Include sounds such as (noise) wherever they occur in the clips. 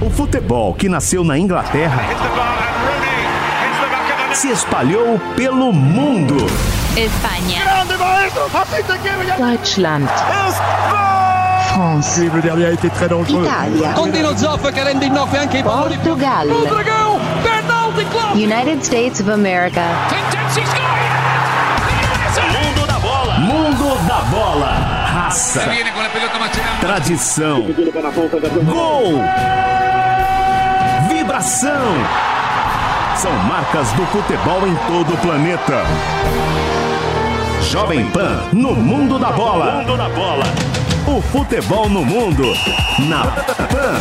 O futebol que nasceu na Inglaterra se espalhou pelo mundo. España, Deutschland, France, Le dernier a été très dangereux. Italia, Contino Zoff che rende innocui anche i palloni. Portugal. United States of America, Mundo da bola. Mundo da bola. Raça. Tradição. Gol. Vibração. São marcas do futebol em todo o planeta. Jovem Pan no mundo da bola. Mundo da bola. O futebol no mundo. Na Pan.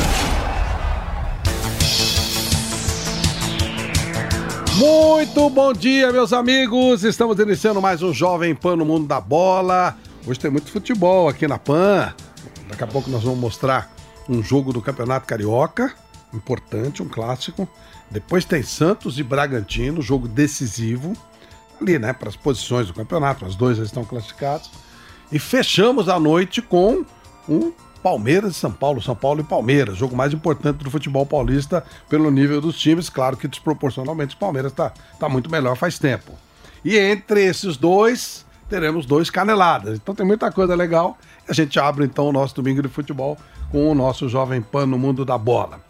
Muito bom dia, meus amigos. Estamos iniciando mais um Jovem Pan no Mundo da Bola. Hoje tem muito futebol aqui na Pan. Daqui a pouco nós vamos mostrar um jogo do Campeonato Carioca, importante, um clássico. Depois tem Santos e Bragantino, jogo decisivo, ali, né, para as posições do campeonato. Os dois já estão classificados. E fechamos a noite com um Palmeiras e São Paulo, São Paulo e Palmeiras, jogo mais importante do futebol paulista pelo nível dos times. Claro que desproporcionalmente o Palmeiras está tá muito melhor faz tempo. E entre esses dois, teremos dois caneladas. Então tem muita coisa legal. A gente abre então o nosso domingo de futebol com o nosso Jovem Pan no mundo da bola.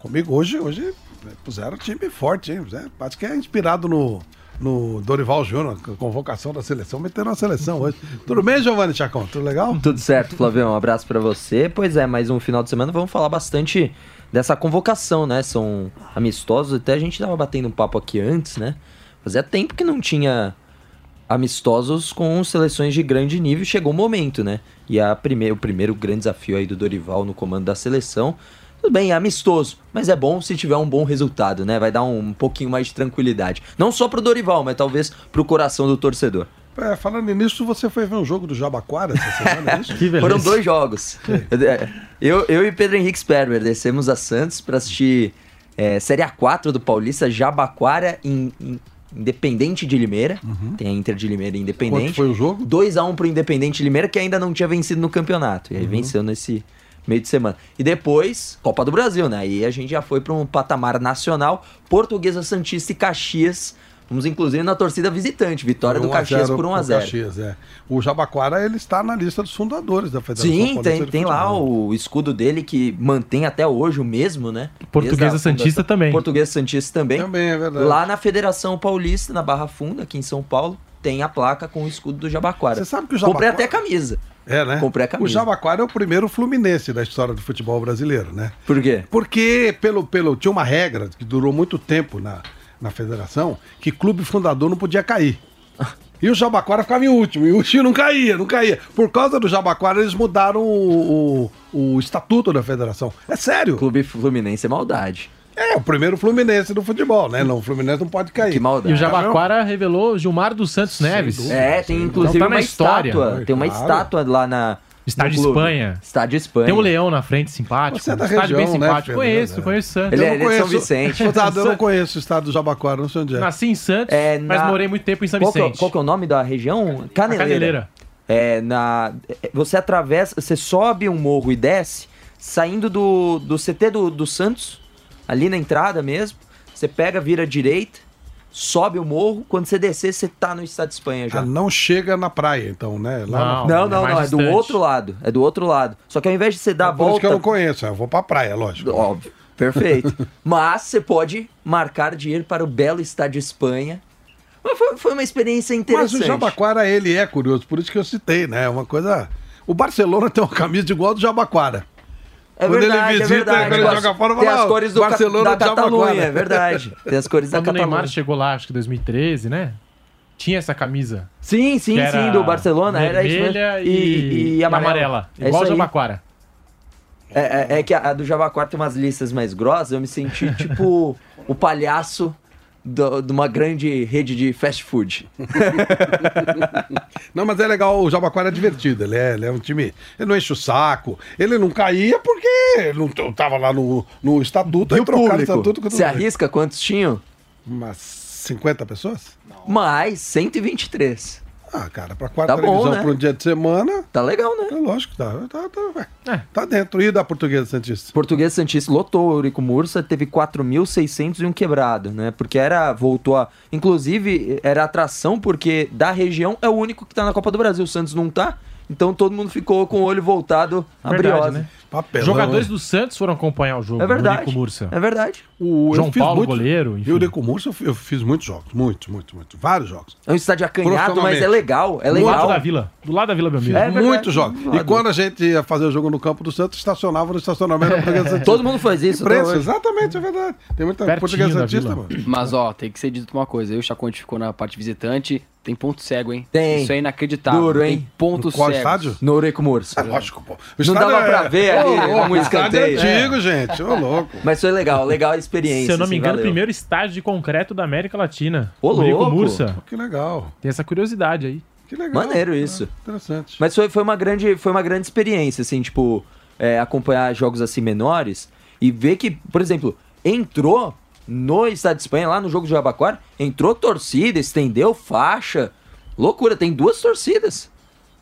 Comigo hoje, hoje né, puseram time forte, hein? Zé, Acho que é inspirado no, no Dorival Júnior, convocação da seleção, meteram a seleção hoje. (laughs) Tudo bem, Giovanni Chacon? Tudo legal? Tudo certo, Flavião. Um abraço pra você. Pois é, mais um final de semana. Vamos falar bastante dessa convocação, né? São amistosos. Até a gente tava batendo um papo aqui antes, né? Fazia tempo que não tinha amistosos com seleções de grande nível. Chegou o momento, né? E a prime o primeiro grande desafio aí do Dorival no comando da seleção. Tudo bem, é amistoso, mas é bom se tiver um bom resultado, né? Vai dar um, um pouquinho mais de tranquilidade. Não só pro Dorival, mas talvez pro coração do torcedor. É, falando nisso, você foi ver um jogo do Jabaquara essa semana, é isso? (laughs) Foram dois jogos. Eu, eu e Pedro Henrique Sperber descemos a Santos para assistir é, Série A4 do Paulista, Jabaquara em, em Independente de Limeira. Tem a Inter de Limeira e Independente. Quanto foi o jogo? 2x1 pro Independente de Limeira, que ainda não tinha vencido no campeonato. E aí venceu nesse meio de semana. E depois, Copa do Brasil, né? Aí a gente já foi para um patamar nacional. Portuguesa Santista e Caxias. Vamos inclusive na torcida visitante. Vitória do 1 a Caxias 0 por 1 a pro 0 Caxias, é. O Jabaquara, ele está na lista dos fundadores da Federação Sim, Paulista tem, tem lá o escudo dele que mantém até hoje o mesmo, né? Portuguesa Santista também. Portuguesa Santista também. Também, é verdade. Lá na Federação Paulista, na Barra Funda, aqui em São Paulo, tem a placa com o escudo do Jabaquara. Você sabe que o Comprei Jabaquara- até camisa. É, né? Comprei a camisa. O Jabaquara é o primeiro Fluminense da história do futebol brasileiro, né? Por quê? Porque pelo, pelo, tinha uma regra que durou muito tempo na, na federação, que clube fundador não podia cair. E o Jabaquara ficava em último, e o time não caía, não caía. Por causa do Jabaquara, eles mudaram o, o, o estatuto da federação. É sério. Clube Fluminense é maldade. É, o primeiro Fluminense do futebol, né? Não, o Fluminense não pode cair. Que maldade. E o Jabaquara revelou Gilmar dos Santos Neves. É, tem inclusive Então tá uma história. estátua. Tem uma Claro. estátua lá na. Estádio clube. Espanha. Estádio Espanha. Tem um leão na frente, simpático. Você é da Estádio bem região, né, simpático. Pedro? conheço, É. conheço Santos. Ele Eu é- ele é de São Vicente. Coitado, eu não conheço o estado do Jabaquara, não sei onde é. Nasci em Santos, É, mas na- morei muito tempo em São Qual que, é- Vicente. qual que é o nome da região? Caneleira. Caneleira. É, na, é, você atravessa, você sobe um morro e desce, saindo do, do CT do, do Santos, ali na entrada mesmo. Você pega, vira à direita, sobe o morro. Quando você descer, você tá no Estado de Espanha já. Ah, não chega na praia, então, né? Lá Não. Não, é não, é do outro lado. É do outro lado. Só que ao invés de você dar a Por isso que eu não volta. conheço, eu vou pra praia, lógico. Óbvio, perfeito. (laughs) Mas você pode marcar de ir para o belo Estado de Espanha. Mas foi, foi uma experiência Mas interessante. o Jabaquara, ele é curioso, por isso que eu citei, né? É uma coisa. O Barcelona tem uma camisa igual do Jabaquara. É Quando ele verdade, visita, é verdade. quando ele joga fora, Tem fala, as cores do Barcelona da Jabaquara. Catalunha, é verdade. (laughs) Tem as cores da Quando o Neymar Catalunha. chegou lá, acho que 2013, né? tinha essa camisa. Sim, sim, sim, do Barcelona. Era isso mesmo. vermelha e, e amarela. É Igual o. Jabaquara. É, é- é que a, a do Javaquara tem umas listas mais grossas, eu me senti tipo (laughs) o palhaço do- de uma grande rede de fast food. (laughs) Não, mas é legal, o Jabaquara é divertido. Ele é, ele é um time. Ele não enche o saco. Ele não caía porque não tava lá no, no estatuto. E o público? estatuto Você arrisca quantos tinham? Umas 50 pessoas? Mais 123. Ah, cara, pra quarta Tá televisão né? pra um dia de semana, Tá legal, né? é lógico, tá, tá, tá. É. tá dentro. E da Portuguesa Santista? Português Santista lotou o Eurico Mursa, teve 4.600 e um quebrado, né? Porque era, voltou a... Inclusive, era atração porque da região é o único que tá na Copa do Brasil. O Santos não tá, então todo mundo ficou com o olho voltado a Verdade, briose. né? Papelão, Jogadores hein? do Santos foram acompanhar o jogo. É verdade. Nico Mursa. É verdade. O, eu João fiz Paulo, muito- goleiro, E enfim. o Deco Murso, eu, eu fiz muitos jogos. Muito, muito, muito. Vários jogos. É um estádio acanhado, mas é legal. É Do lado legal. da vila. Do lado da Vila Belmiro. É verdade. Muitos jogos. E quando a gente ia fazer o jogo no campo do Santos, estacionava no estacionamento da (laughs) Portuguesa Santista. Todo mundo faz isso. Preço, exatamente, é verdade. Tem muita Pertinho Portuguesa da Santista, vila. mano. Mas, ó, tem que ser dito uma coisa. Eu, o Chaconte ficou na parte visitante. Tem ponto cego, hein? Tem. Isso é inacreditável. Duro, hein? Tem pontos Qual cegos. estádio? No Eurico Mursa. É lógico, pô. O Não dava pra ver ali, como o estádio é escanteio. antigo, gente. Ô, louco. Mas foi legal, legal a experiência. Se eu não me assim, engano, o valeu. primeiro estádio de concreto da América Latina. Ô, louco. Mursa. Que legal. Tem essa curiosidade aí. Que legal. Maneiro isso. É, interessante. Mas foi, foi, uma grande, foi uma grande experiência, assim, tipo, é, acompanhar jogos assim menores e ver que, por exemplo, entrou no Estado de Espanha, lá no jogo de Jabaquara, entrou torcida, estendeu faixa. Loucura, tem duas torcidas.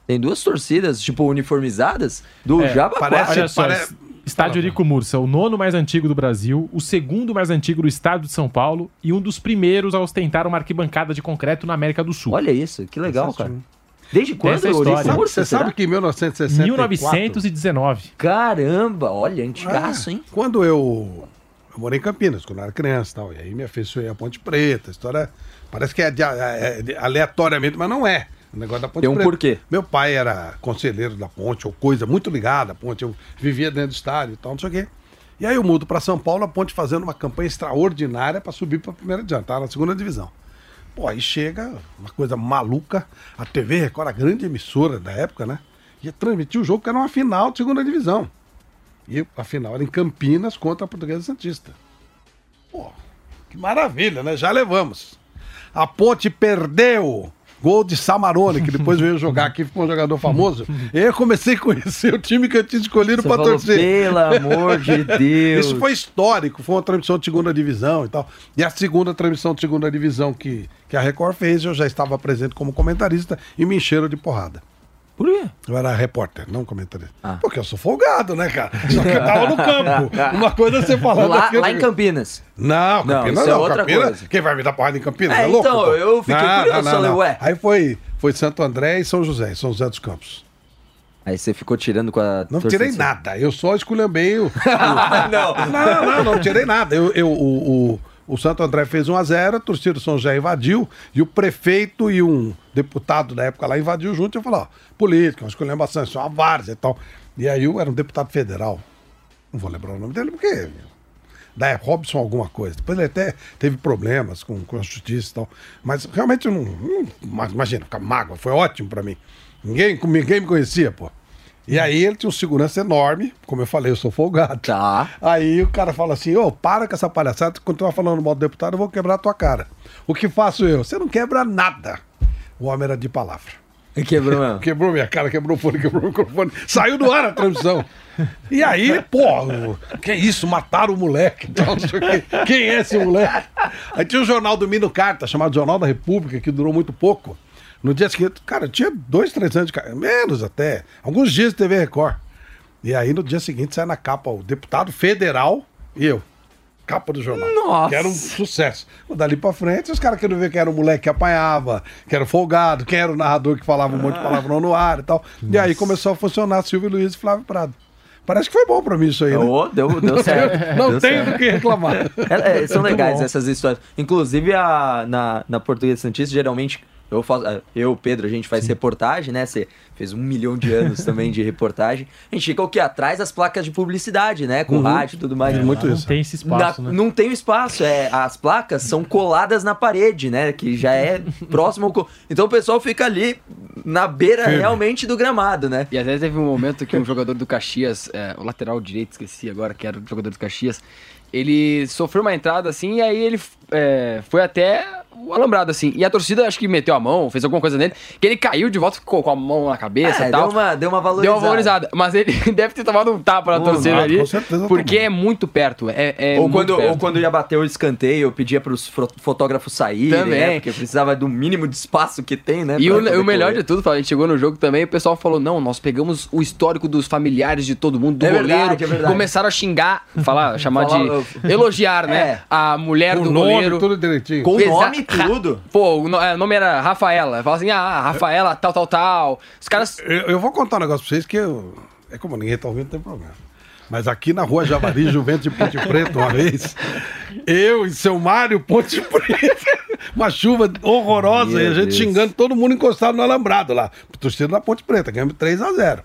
Tem duas torcidas, tipo, uniformizadas do É, Jabaquara. parece- Olha só, pare- estádio Nico Mursa, o nono mais antigo do Brasil, o segundo mais antigo do estado de São Paulo e um dos primeiros a ostentar uma arquibancada de concreto na América do Sul. Olha isso, que legal, cara. Desde quando Essa o história. Eurico Sabe- Mursa, você será? sabe que em 1964... 1919. Caramba, olha, antigaço, É, hein? Quando eu, eu morei em Campinas, quando eu era criança e tal. E aí me afeiçoei a Ponte Preta. A história parece que é, de- é de- aleatoriamente, mas não é. O negócio da Ponte Tem um Preta. porquê. Meu pai era conselheiro da ponte, ou coisa muito ligada à ponte. Eu vivia dentro do estádio e tal, não sei o quê. E aí eu mudo para São Paulo, a ponte fazendo uma campanha extraordinária para subir para a primeira divisão, tá na segunda divisão. Pô, aí chega uma coisa maluca, a TV Record, a grande emissora da época, né? Ia transmitir o jogo que era uma final de segunda divisão. E a final era em Campinas contra a Portuguesa Santista. Pô, que maravilha, né? Já levamos. A Ponte perdeu. Gol de Samarone, que depois veio jogar aqui, ficou um jogador famoso. E (laughs) aí eu comecei a conhecer o time que eu tinha escolhido para torcer. pelo amor de (laughs) Deus. Isso foi histórico, foi uma transmissão de segunda divisão e tal. E a segunda transmissão de segunda divisão que, que a Record fez, eu já estava presente como comentarista e me encheram de porrada. Por quê? Eu era repórter, não comentarista. Ah. Porque eu sou folgado, né, cara? Só que eu tava no campo. (laughs) Uma coisa é você falando Lá, aqui, lá em Campinas. Não, Não, Campinas é não. outra Campinas, coisa. Quem vai me dar porrada em Campinas? É, É, louco, então, pô. eu fiquei curioso, falei, ué. Aí foi, foi Santo André e São José, São José dos Campos. Aí você ficou tirando com a. Não tirei nada, eu só esculhambei (laughs) o, não. Não, não, não tirei nada. Eu, eu- o, o, Santo André fez 1x0, a torcida do São José invadiu, e o prefeito e um deputado da época lá invadiu junto e falou: ó, política, uma esculhambação, isso é uma várzea e tal. E aí eu era um deputado federal, não vou lembrar o nome dele, porque. Da Robson alguma coisa. Depois ele até teve problemas com, com a justiça e tal. Mas realmente não. não imagina, ficar mágoa, foi ótimo pra mim. Ninguém, ninguém me conhecia, pô. E aí ele tinha um segurança enorme, como eu falei, eu sou folgado. Tá. Aí o cara fala assim, ô, para com essa palhaçada, continuar falando mal do deputado, eu vou quebrar a tua cara. O que faço eu? Você não quebra nada. O homem era de palavra. Quebrou mesmo. Quebrou minha cara, quebrou o fone, quebrou o microfone. Saiu do ar a transmissão. E aí, pô, que isso, mataram o moleque. Quem é esse moleque? Aí tinha o jornal do Mino Carta, chamado Jornal da República, que durou muito pouco. No dia seguinte, cara, tinha dois, três anos de cara, menos até, alguns dias de TV Record. E aí no dia seguinte sai na capa o deputado federal e eu. Capa do jornal. Nossa. Que era um sucesso. Dali pra frente, os caras queriam ver quem era o moleque que apanhava, que era o folgado, quem era o narrador que falava um monte de palavrão no ar e tal. E aí começou a funcionar Silvio Luiz e Flávio Prado. Parece que foi bom pra mim isso aí, né? Ô, deu, deu (laughs) certo. Não Deu tenho certo. do que reclamar. É, é, são Muito legais bom. essas histórias. Inclusive, a, na, na Portuguesa Santista, geralmente, Eu, faço, eh, eu, Pedro, a gente faz reportagem, né? Você fez um milhão de anos também de reportagem. A gente fica o quê? Atrás das placas de publicidade, né? Com rádio e tudo mais. É, muito Não isso. tem esse espaço, Na- né? Não tem o espaço, é, as placas são coladas na parede, né? Que já é (laughs) próximo. ao Então o pessoal fica ali na beira Firme. realmente do gramado, né? E até teve um momento que um jogador do Caxias, é, o lateral direito, esqueci agora que era o jogador do Caxias, ele sofreu uma entrada assim e aí ele é, foi até o alambrado assim. E a torcida acho que meteu a mão, fez alguma coisa nele, que ele caiu de volta, ficou com a mão na cabeça É, e tal. deu, uma, deu uma Deu valorizada. uma valorizada, mas ele (laughs) deve ter tomado um tapa na torcida ah, ali, com certeza porque tomou. é muito perto. É, é ou, muito quando, perto. ou quando ia bater o escanteio, eu pedia para os fotógrafos saírem, Também. né? Porque precisava do mínimo de espaço que tem, né? E o, o melhor correr. de tudo, a gente chegou no jogo também, o pessoal falou: não, nós pegamos o histórico dos familiares de todo mundo, do É goleiro. verdade, é verdade. Começaram a xingar, falar, (laughs) chamar Falar, de. elogiar, né? É. A mulher O do nome, goleiro. tudo direitinho. Com Exa- nome e Ra- tudo. Pô, o no- é, o nome era Rafaela. Fala assim, ah, Rafaela, tal, tal, tal. Os caras. Eu, eu vou contar um negócio pra vocês que eu, é como ninguém tá ouvindo, não tem problema. Mas aqui na rua Javari, (laughs) Juventus de Ponte Preta, uma vez, eu e seu Mário Ponte Preta, uma chuva horrorosa, Meu e a gente Deus. xingando todo mundo encostado no alambrado lá. Torcida da Ponte Preta, ganhamos 3 a 0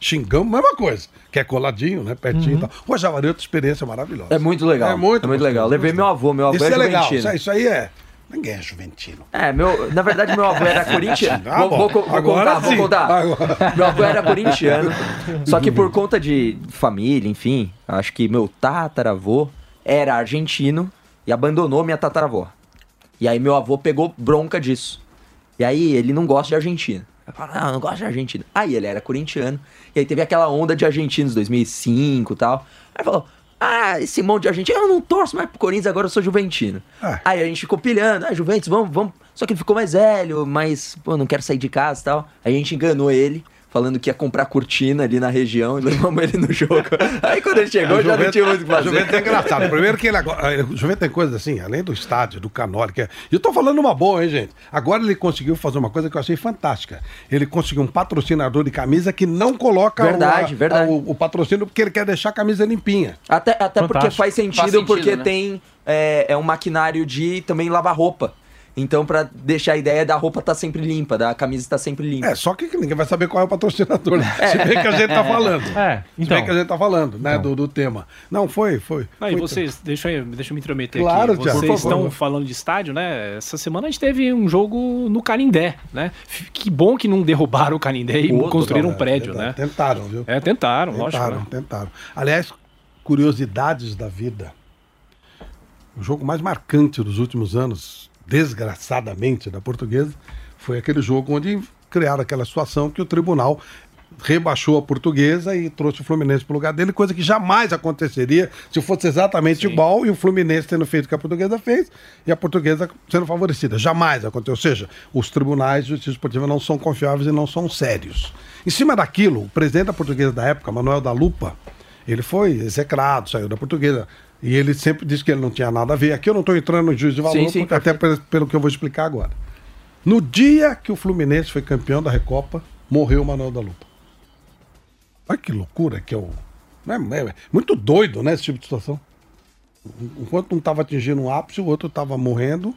Xingamos, mesma coisa. Que é coladinho, né? Pertinho e tal. Rua Javari é outra experiência maravilhosa. É muito legal. É muito, É muito legal. Levei meu avô, meu avô Isso é é legal. Isso, aí- isso aí é. Ninguém é juventino. É, meu, na verdade, meu avô era (laughs) corintiano. Ah, vou, vou, vou contar, vou sim. contar. Agora. Meu avô era corintiano. (laughs) Só que por conta de família, enfim, acho que meu tataravô era argentino e abandonou minha tataravó. E aí meu avô pegou bronca disso. E aí ele não gosta de Argentina. Falo, não, não gosto de Argentina. Aí ele era corintiano. E aí teve aquela onda de argentinos 2005 e tal. Aí falou, ah, esse monte de argentino, eu não torço mais pro Corinthians, agora eu sou juventino. Ah. Aí a gente ficou pilhando, ah, Juventus, vamos, vamos. Só que ele ficou mais velho, mas, pô, não quero sair de casa e tal. Aí a gente enganou ele, falando que ia comprar cortina ali na região e levamos ele no jogo. (laughs) Aí quando ele chegou, já não tinha muito o que fazer. Juventus é engraçado. Primeiro que ele agora. O Juventus tem coisas assim, além do estádio, do canole, que é. E eu tô falando uma boa, hein, gente? Agora ele conseguiu fazer uma coisa que eu achei fantástica. Ele conseguiu um patrocinador de camisa que não coloca o- Verdade, a- verdade. O, o patrocínio porque ele quer deixar a camisa limpinha. Até, até porque faz sentido, Faz sentido, porque né? tem é, é um maquinário de também lavar roupa. Então, pra deixar a ideia da roupa tá sempre limpa, da camisa tá sempre limpa. É, só que ninguém vai saber qual é o patrocinador. Se bem que a gente tá falando. É, Se então. bem que a gente tá falando, né, do, do tema. Não, foi, foi. E foi vocês, deixa eu, deixa eu me intrometer Claro, aqui. Vocês por favor. estão falando de estádio, né? Essa semana a gente teve um jogo no Canindé, né? Que bom que não derrubaram o Canindé e Pô, construíram um total, prédio, é, né? Tentaram, viu? É, tentaram, lógico. Tentaram, né? tentaram. Aliás, curiosidades da vida. O jogo mais marcante dos últimos anos, desgraçadamente, da portuguesa, foi aquele jogo onde criaram aquela situação que o tribunal rebaixou a portuguesa e trouxe o Fluminense para o lugar dele, coisa que jamais aconteceria se fosse exatamente igual e o Fluminense tendo feito o que a portuguesa fez e a portuguesa sendo favorecida. Jamais aconteceu. Ou seja, os tribunais de justiça esportiva não são confiáveis e não são sérios. Em cima daquilo, o presidente da portuguesa da época, Manuel da Lupa, ele foi execrado, saiu da portuguesa. E ele sempre disse que ele não tinha nada a ver. Aqui eu não estou entrando no juízo de valor, Sim, sim, porque até pelo, pelo que eu vou explicar agora. No dia que o Fluminense foi campeão da Recopa, morreu o Manuel da Lupa. Olha que loucura que é o. É, é muito doido, né, esse tipo de situação. Enquanto um estava atingindo um ápice, o outro estava morrendo.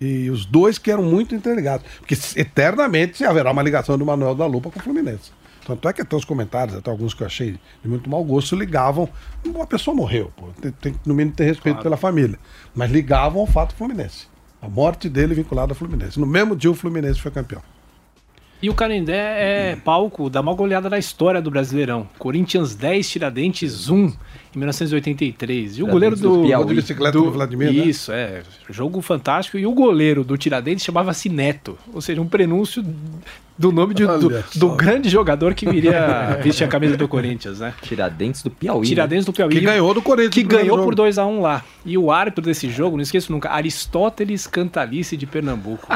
E os dois que eram muito interligados. Porque eternamente haverá uma ligação do Manuel da Lupa com o Fluminense. Tanto é que até os comentários, até alguns que eu achei de muito mau gosto, ligavam. Uma pessoa morreu, pô. Tem, tem que, no mínimo, ter respeito pela família. Mas ligavam ao fato Fluminense. A morte dele vinculada ao Fluminense. No mesmo dia, o Fluminense foi campeão. E o Canindé é palco da maior goleada da história do Brasileirão. Corinthians 10, Tiradentes 1, em 1983. E o goleiro do do... De bicicleta do Vladimir, né? Isso, é. Jogo fantástico. E o goleiro do Tiradentes chamava-se Neto. Ou seja, um prenúncio do nome de- do, do grande jogador que viria (laughs) vestir a camisa do Corinthians, né? Tiradentes do Piauí. Tiradentes do Piauí. Que ganhou do Corinthians. Que ganhou jogo. por 2x1 lá. E o árbitro desse jogo, não esqueço nunca, Aristóteles Cantalice de Pernambuco.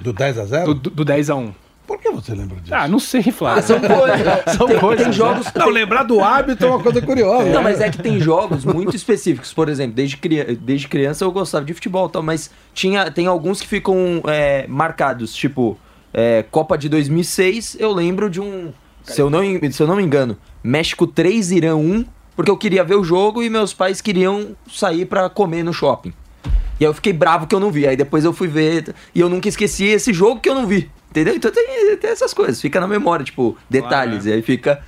Do 10 a 0 do, do, do 10x1. Por que você lembra disso? Ah, não sei, Flávio. São (laughs) coisas. São tem, coisas, tem né? jogos. Não, lembrar do árbitro é uma coisa curiosa. Não, mas é que tem jogos muito específicos. Por exemplo, desde, cria- desde criança eu gostava de futebol, e tal, mas tinha, tem alguns que ficam é, marcados. Tipo, é, Copa de 2006, eu lembro de um. Se eu, não, se eu não me engano, México 3, Irã 1, porque eu queria ver o jogo e meus pais queriam sair pra comer no shopping. E aí eu fiquei bravo que eu não vi. Aí depois eu fui ver e eu nunca esqueci esse jogo que eu não vi. Entendeu? Então tem, tem essas coisas, fica na memória, tipo, detalhes. Claro, E aí fica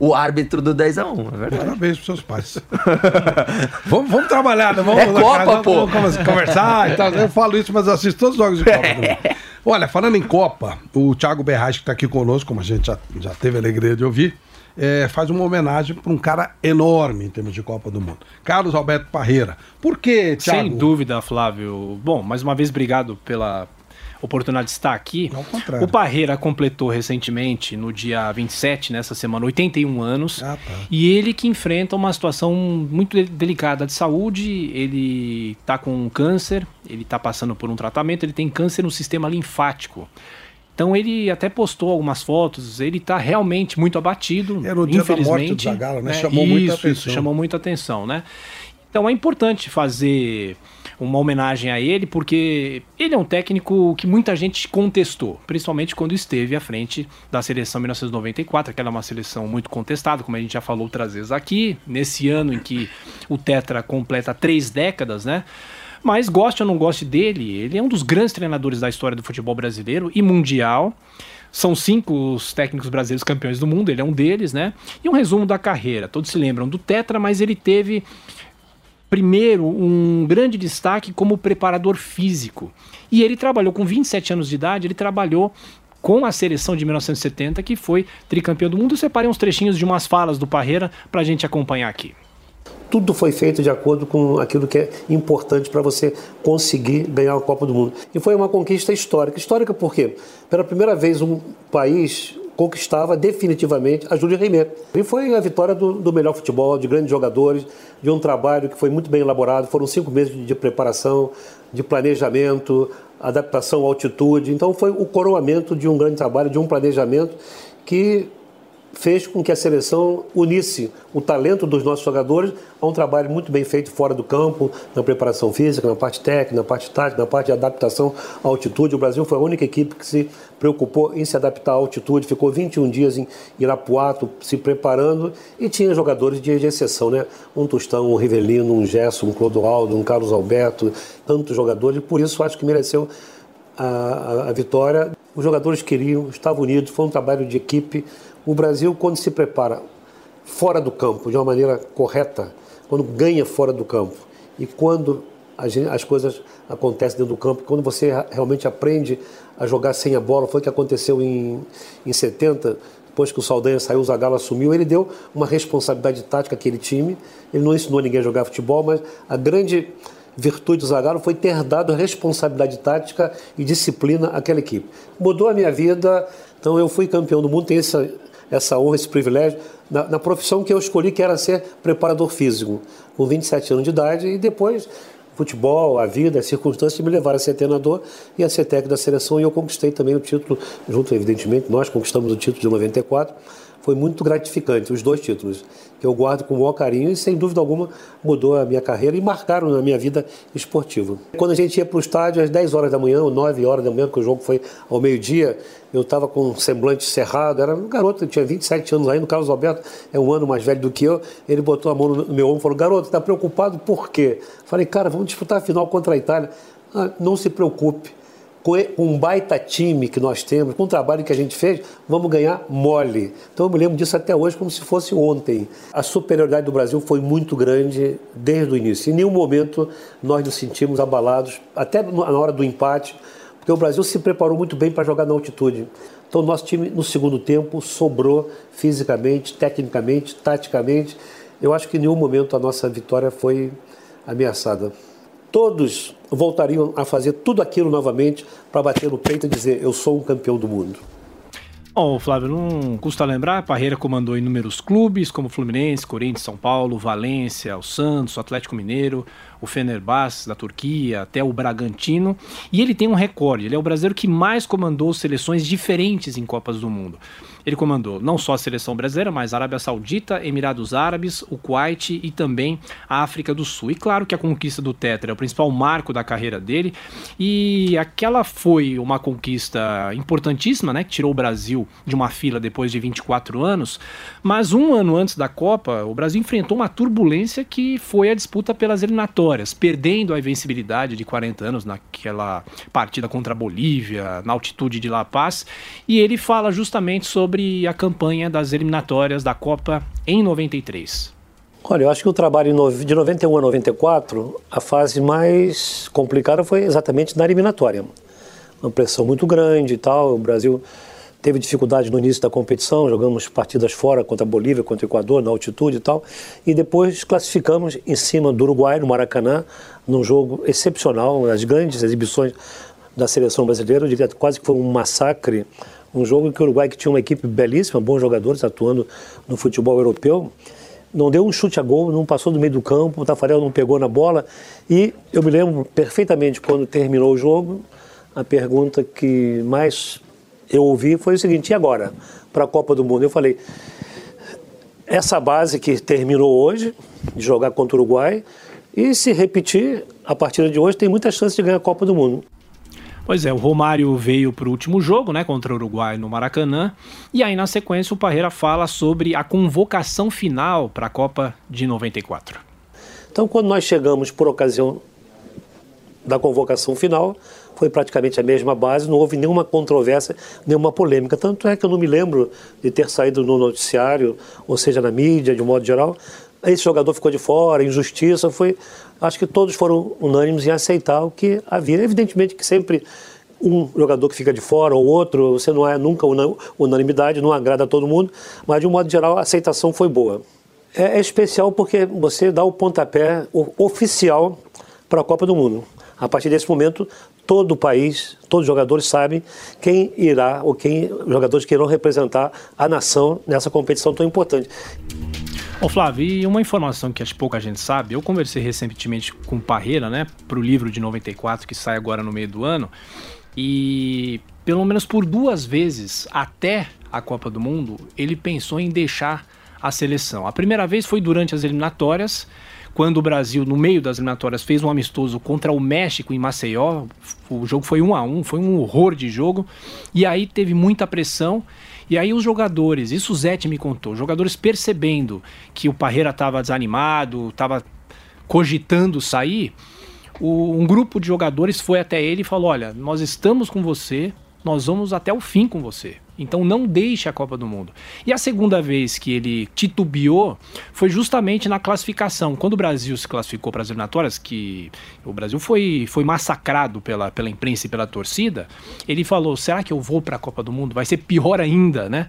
o árbitro do 10x1, é verdade. Parabéns pros seus pais. (laughs) vamos, vamos trabalhar, né? Vamos É Copa, vamos- pô. Vamos conversar e tal. Eu falo isso, mas eu assisto todos os jogos de Copa. do Mundo. (laughs) Olha, falando em Copa, o Thiago Berraz, que está aqui conosco, como a gente já, já teve a alegria de ouvir, é, faz uma homenagem para um cara enorme em termos de Copa do Mundo. Carlos Alberto Parreira. Por que, Thiago? Sem dúvida, Flávio. Bom, mais uma vez, obrigado pela oportunidade de estar aqui. Ao contrário. O Parreira completou recentemente, no dia 27, nessa semana, 81 anos. Ah, tá. E ele que enfrenta uma situação muito de- delicada de saúde. Ele tá com um câncer, ele tá passando por um tratamento, ele tem câncer no sistema linfático. Então ele até postou algumas fotos, ele tá realmente muito abatido. Era o dia da morte do infelizmente, Zagallo, né? Chamou muita Isso, atenção. chamou muita atenção, né? Então é importante fazer uma homenagem a ele, porque ele é um técnico que muita gente contestou, principalmente quando esteve à frente da seleção 1994, que era uma seleção muito contestada, como a gente já falou outras vezes aqui, nesse ano em que o Tetra completa três décadas, né? Mas goste ou não goste dele, ele é um dos grandes treinadores da história do futebol brasileiro e mundial. São cinco os técnicos brasileiros campeões do mundo, ele é um deles, né? E um resumo da carreira. Todos se lembram do Tetra, mas ele teve primeiro um grande destaque como preparador físico. E ele trabalhou com 27 anos de idade, ele trabalhou com a seleção de 1970, que foi tricampeão do mundo. Eu separei uns trechinhos de umas falas do Parreira para a gente acompanhar aqui. Tudo foi feito de acordo com aquilo que é importante para você conseguir ganhar a Copa do Mundo. E foi uma conquista histórica. Histórica por quê? Pela primeira vez um país conquistava definitivamente a Júlia Rimet. E foi a vitória do, do melhor futebol, de grandes jogadores, de um trabalho que foi muito bem elaborado. Foram cinco meses de preparação, de planejamento, adaptação à altitude. Então foi o coroamento de um grande trabalho, de um planejamento que fez com que a seleção unisse o talento dos nossos jogadores a um trabalho muito bem feito fora do campo, na preparação física, na parte técnica, na parte tática, na parte de adaptação à altitude. O Brasil foi a única equipe que se preocupou em se adaptar à altitude, ficou 21 dias em Irapuato se preparando e tinha jogadores de, exceção, né? Um Tostão, um Rivelino, um Gerson, um Clodoaldo, um Carlos Alberto, tantos jogadores, por isso acho que mereceu a, a, a vitória. Os jogadores queriam, estavam unidos, foi um trabalho de equipe. O Brasil, quando se prepara fora do campo, de uma maneira correta, quando ganha fora do campo e quando as coisas acontecem dentro do campo, quando você realmente aprende a jogar sem a bola, foi o que aconteceu em, em 70, depois que o Saldanha saiu, o Zagallo assumiu, ele deu uma responsabilidade tática àquele time, ele não ensinou ninguém a jogar futebol, mas a grande virtude do Zagallo foi ter dado responsabilidade tática e disciplina àquela equipe. Mudou a minha vida, então eu fui campeão do mundo, tenho essa, essa honra, esse privilégio, na, na profissão que eu escolhi, que era ser preparador físico, com 27 anos de idade, e depois futebol, a vida, as circunstâncias me levaram a ser treinador e a ser técnico da seleção, e eu conquistei também o título, junto, evidentemente, nós conquistamos o título de 94, foi muito gratificante, os dois títulos, que eu guardo com o maior carinho e, sem dúvida alguma, mudou a minha carreira e marcaram na minha vida esportiva. Quando a gente ia para o estádio às 10 horas da manhã, ou 9 horas da manhã, porque o jogo foi ao meio-dia, eu estava com um semblante cerrado, era um garoto, tinha 27 anos ainda, o Carlos Alberto é um ano mais velho do que eu, ele botou a mão no meu ombro e falou, garoto, está preocupado por quê? Falei, cara, vamos disputar a final contra a Itália. Ah, não se preocupe, com um baita time que nós temos, com o trabalho que a gente fez, vamos ganhar mole. Então eu me lembro disso até hoje como se fosse ontem. A superioridade do Brasil foi muito grande desde o início. Em nenhum momento nós nos sentimos abalados, até na hora do empate, porque o Brasil se preparou muito bem para jogar na altitude. Então nosso time no segundo tempo sobrou fisicamente, tecnicamente, taticamente. Eu acho que em nenhum momento a nossa vitória foi ameaçada todos voltariam a fazer tudo aquilo novamente para bater no peito e dizer: Eu sou um campeão do mundo. Bom, Flávio, não custa lembrar, Parreira comandou inúmeros clubes, como Fluminense, Corinthians, São Paulo, Valência, o Santos, o Atlético Mineiro, o Fenerbahçe da Turquia, até o Bragantino. E ele tem um recorde, ele é o brasileiro que mais comandou seleções diferentes em Copas do Mundo. Ele comandou não só a seleção brasileira, mas Arábia Saudita, Emirados Árabes, o Kuwait e também a África do Sul. E claro que a conquista do Tetra é o principal marco da carreira dele, e aquela foi uma conquista importantíssima, né, que tirou o Brasil de uma fila depois de 24 anos, mas um ano antes da Copa, o Brasil enfrentou uma turbulência que foi a disputa pelas eliminatórias eliminatórias, perdendo a invencibilidade de 40 anos naquela partida contra a Bolívia, na altitude de La Paz, e ele fala justamente sobre a campanha das eliminatórias da Copa em 93. Olha, eu acho que o trabalho de 91 a 94, a fase mais complicada foi exatamente na eliminatória. Uma pressão muito grande e tal. O Brasil teve dificuldade no início da competição, jogamos partidas fora contra a Bolívia, contra o Equador, na altitude e tal. E depois classificamos em cima do Uruguai, no Maracanã, num jogo excepcional, das grandes exibições da seleção brasileira. Eu diria quase que foi um massacre. Um jogo em que o Uruguai, que tinha uma equipe belíssima, bons jogadores atuando no futebol europeu, não deu um chute a gol, não passou do meio do campo, o Tafarel não pegou na bola. E eu me lembro perfeitamente quando terminou o jogo, a pergunta que mais eu ouvi foi o seguinte: e agora? Para a Copa do Mundo? Eu falei: essa base que terminou hoje, de jogar contra o Uruguai, e se repetir a partir de hoje, tem muita chance de ganhar a Copa do Mundo. Pois é, o Romário veio para o último jogo, né, contra o Uruguai no Maracanã, e aí na sequência o Parreira fala sobre a convocação final para a Copa de 94. Então, quando nós chegamos por ocasião da convocação final, foi praticamente a mesma base, não houve nenhuma controvérsia, nenhuma polêmica. Tanto é que eu não me lembro de ter saído no noticiário, ou seja, na mídia, de um modo geral, esse jogador ficou de fora, injustiça, foi... Acho que todos foram unânimes em aceitar o que havia. Evidentemente que sempre um jogador que fica de fora ou outro, você não é nunca una- unanimidade, não agrada a todo mundo, mas de um modo geral a aceitação foi boa. É, é especial porque você dá o pontapé oficial para a Copa do Mundo. A partir desse momento, todo o país, todos os jogadores sabem quem irá ou quem jogadores que irão representar a nação nessa competição tão importante. Ô Flávio, e uma informação que acho pouca gente sabe, eu conversei recentemente com o Parreira, né, pro livro de 94 que sai agora no meio do ano, e pelo menos por duas vezes até a Copa do Mundo, ele pensou em deixar a seleção. A primeira vez foi durante as eliminatórias, quando o Brasil, no meio das eliminatórias, fez um amistoso contra o México em Maceió. O jogo foi um a um, foi um horror de jogo. E aí teve muita pressão. E aí os jogadores, isso o Zete me contou, jogadores percebendo que o Parreira estava desanimado, estava cogitando sair, o- um grupo de jogadores foi até ele e falou: Olha, nós estamos com você, nós vamos até o fim com você. Então não deixe a Copa do Mundo. E a segunda vez que ele titubeou foi justamente na classificação. Quando o Brasil se classificou para as eliminatórias, que o Brasil foi, foi massacrado pela, pela imprensa e pela torcida, ele falou: será que eu vou para a Copa do Mundo? Vai ser pior ainda, né?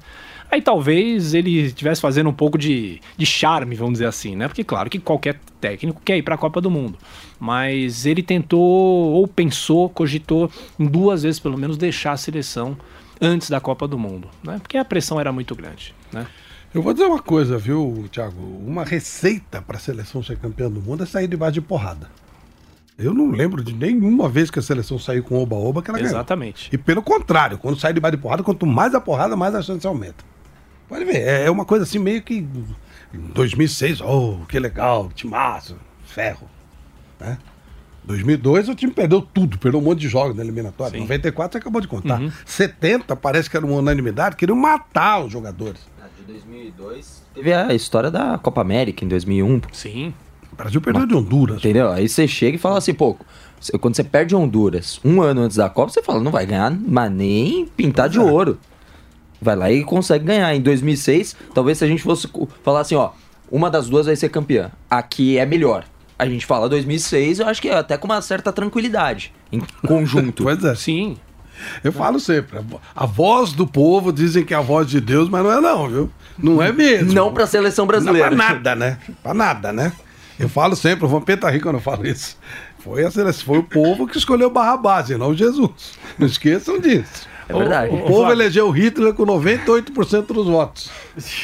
Aí talvez ele estivesse fazendo um pouco de, de charme, vamos dizer assim, né? Porque claro que qualquer técnico quer ir para a Copa do Mundo. Mas ele tentou, ou pensou, cogitou, em duas vezes pelo menos, deixar a seleção antes da Copa do Mundo, né? Porque a pressão era muito grande, né? Eu vou dizer uma coisa, viu, Thiago? Uma receita para a seleção ser campeã do mundo é sair debaixo de porrada. Eu não lembro de nenhuma vez que a seleção saiu com oba-oba que ela ganhou. Exatamente. E pelo contrário, quando sai debaixo de porrada, quanto mais a porrada, mais a chance aumenta. Pode ver, é é uma coisa assim meio que. Em 2006, oh, que legal, timaço, ferro. Né? 2002 o time perdeu tudo, perdeu um monte de jogos na eliminatória. 94 você acabou de contar. Uhum. 70 parece que era uma unanimidade, queriam matar os jogadores. De 2002 teve a história da Copa América em 2001. Sim. O Brasil perdeu de Honduras. Entendeu? Aí você chega e fala assim, pô, quando você perde Honduras um ano antes da Copa, você fala, não vai ganhar, mas nem pintar de ouro. Vai lá e consegue ganhar. Em 2006, talvez se a gente fosse falar assim, ó, uma das duas vai ser campeã. Aqui é melhor. A gente fala 2006, eu acho que é até com uma certa tranquilidade, em conjunto. (laughs) pois é. Sim. Eu falo sempre, a vo- a voz do povo dizem que é a voz de Deus, mas não é não, viu? Não é mesmo. Não pra seleção brasileira. Não pra nada, né? Pra nada, né? Eu falo sempre, o Vampeta ri quando eu falo isso. Foi, a seleção, foi o povo que escolheu Barrabás, e não Jesus. Não esqueçam disso. É verdade. O povo elegeu Hitler com 98% dos votos.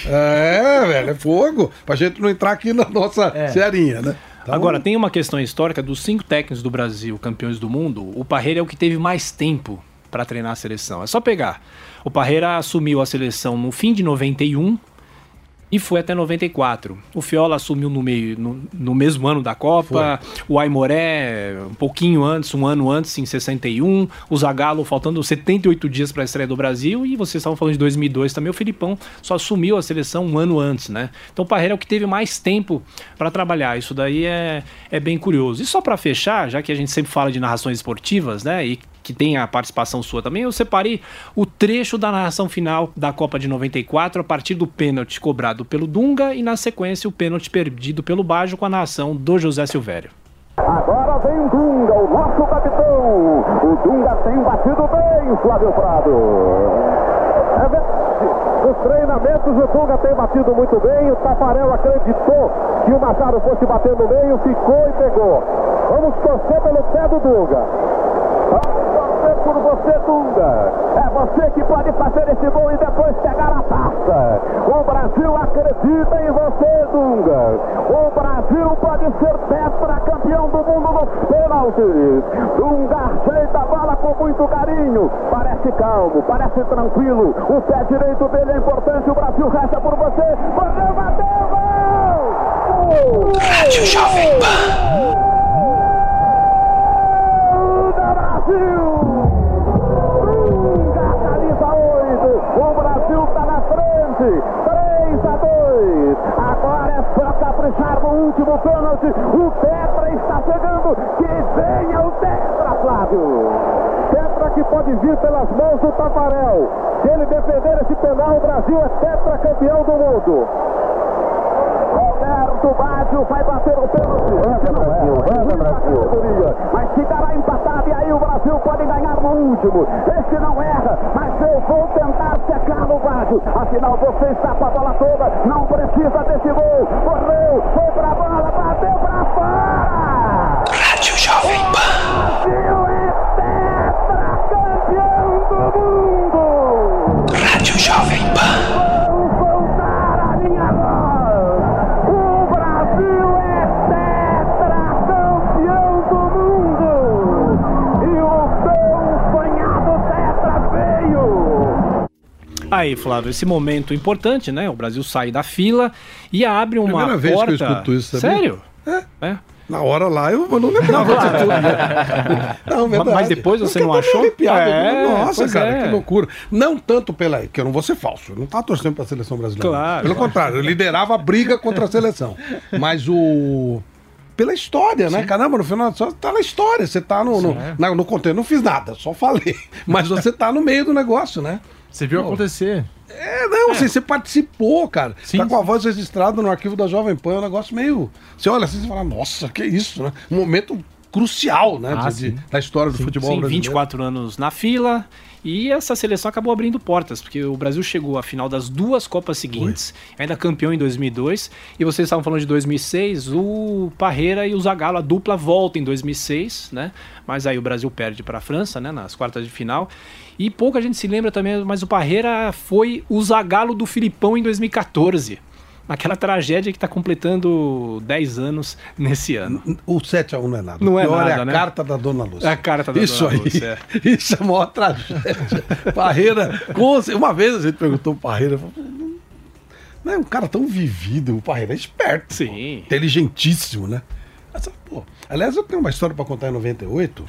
É, velho, é fogo. Pra gente não entrar aqui na nossa serinha, né? Então, Agora, tem uma questão histórica dos cinco técnicos do Brasil, campeões do mundo, o Parreira é o que teve mais tempo para treinar a seleção. É só pegar. O Parreira assumiu a seleção no fim de 91, e foi até 94. O Fiola assumiu no, meio, no, no mesmo ano da Copa, o Aimoré um pouquinho antes, um ano antes, em 61, o Zagallo faltando 78 dias para a estreia do Brasil, e vocês estavam falando de 2002 também, o Filipão só assumiu a seleção um ano antes, né? Então o Parreira é o que teve mais tempo para trabalhar, isso daí é, é bem curioso. E só para fechar, já que a gente sempre fala de narrações esportivas, né, e que tem a participação sua também, eu separei o trecho da narração final da Copa de 94 a partir do pênalti cobrado pelo Dunga e na sequência o pênalti perdido pelo Baggio com a narração do José Silvério. Agora vem Dunga, o nosso capitão. O Dunga tem batido bem, Flávio Prado. É verdade. Nos treinamentos o Dunga tem batido muito bem. O Tafarel acreditou que o Machado fosse bater no meio, ficou e pegou. Vamos torcer pelo pé do Dunga. Dunga. É você que pode fazer esse gol e depois pegar a taça. O Brasil acredita em você, Dunga. O Brasil pode ser tetracampeão do mundo nos pênaltis. Dunga ajeita a bola com muito carinho. Parece calmo, parece tranquilo. O pé direito dele é importante. O Brasil resta por você. Bateu, bateu, gol! Rádio Jovem Pan. Brasil! 3 a 2. Agora é só caprichar no último pênalti. O Tetra está chegando. Que venha o Tetra, Flávio. Tetra que pode vir pelas mãos do Tafarel. Se ele defender esse penal, o Brasil é tetra campeão do mundo. Baggio vai bater o pênalti. Anda, Brasil, anda, Brasil. Mas ficará empatado e aí o Brasil pode ganhar no último. Esse não erra, mas eu vou tentar secar no Baggio. Afinal, você está com a bola toda, não precisa desse gol. Correu, foi pra bola, bateu pra fora. Rádio Jovem Pan. Brasil é tetracampeão do mundo. Rádio Jovem Pan. Aí, Flávio, esse momento importante, né? O Brasil sai da fila e abre uma Primeira vez porta. que eu escuto isso, sabia? Sério? É. Na hora lá eu não lembrava de tudo. Né? (laughs) Não, verdade. Mas depois você não achou? arrepiado. É, Nossa, cara, é. que loucura. Não tanto pela. Que eu não vou ser falso. Eu não tava torcendo pra seleção brasileira. Claro, Pelo claro. contrário, eu liderava a briga contra a seleção. Mas o. Pela história, né? Caramba, no final só tá na história. Você tá no, no, na- no conteúdo. Não fiz nada, só falei. Mas você tá no meio do negócio, né? Você viu acontecer. É, não, assim, você participou, cara. Tá com a voz registrada no arquivo da Jovem Pan, é um negócio meio. Você olha assim e fala, nossa, que isso, né? Um momento crucial, né? Ah, de- sim. da história do futebol Sim, brasileiro. 24 anos na fila. E essa seleção acabou abrindo portas, porque o Brasil chegou à final das duas Copas seguintes, ainda campeão em 2002. E vocês estavam falando de 2006, o Parreira e o Zagallo, a dupla volta em 2006, né? Mas aí o Brasil perde para a França, né? Nas quartas de final. E pouca gente se lembra também, mas o Parreira foi o Zagallo do Filipão em 2014. Naquela tragédia que está completando 10 anos nesse ano. O 7x1 não é nada. Não o é pior é nada, a né? carta da Dona Lúcia. É a carta da isso Dona aí, Lúcia, (laughs) Isso é a maior tragédia. (laughs) Parreira, uma vez a gente perguntou pro Parreira, não é um cara tão vivido, o Parreira é esperto. Sim. Inteligentíssimo, né? Mas, pô, aliás, eu tenho uma história pra contar em 98.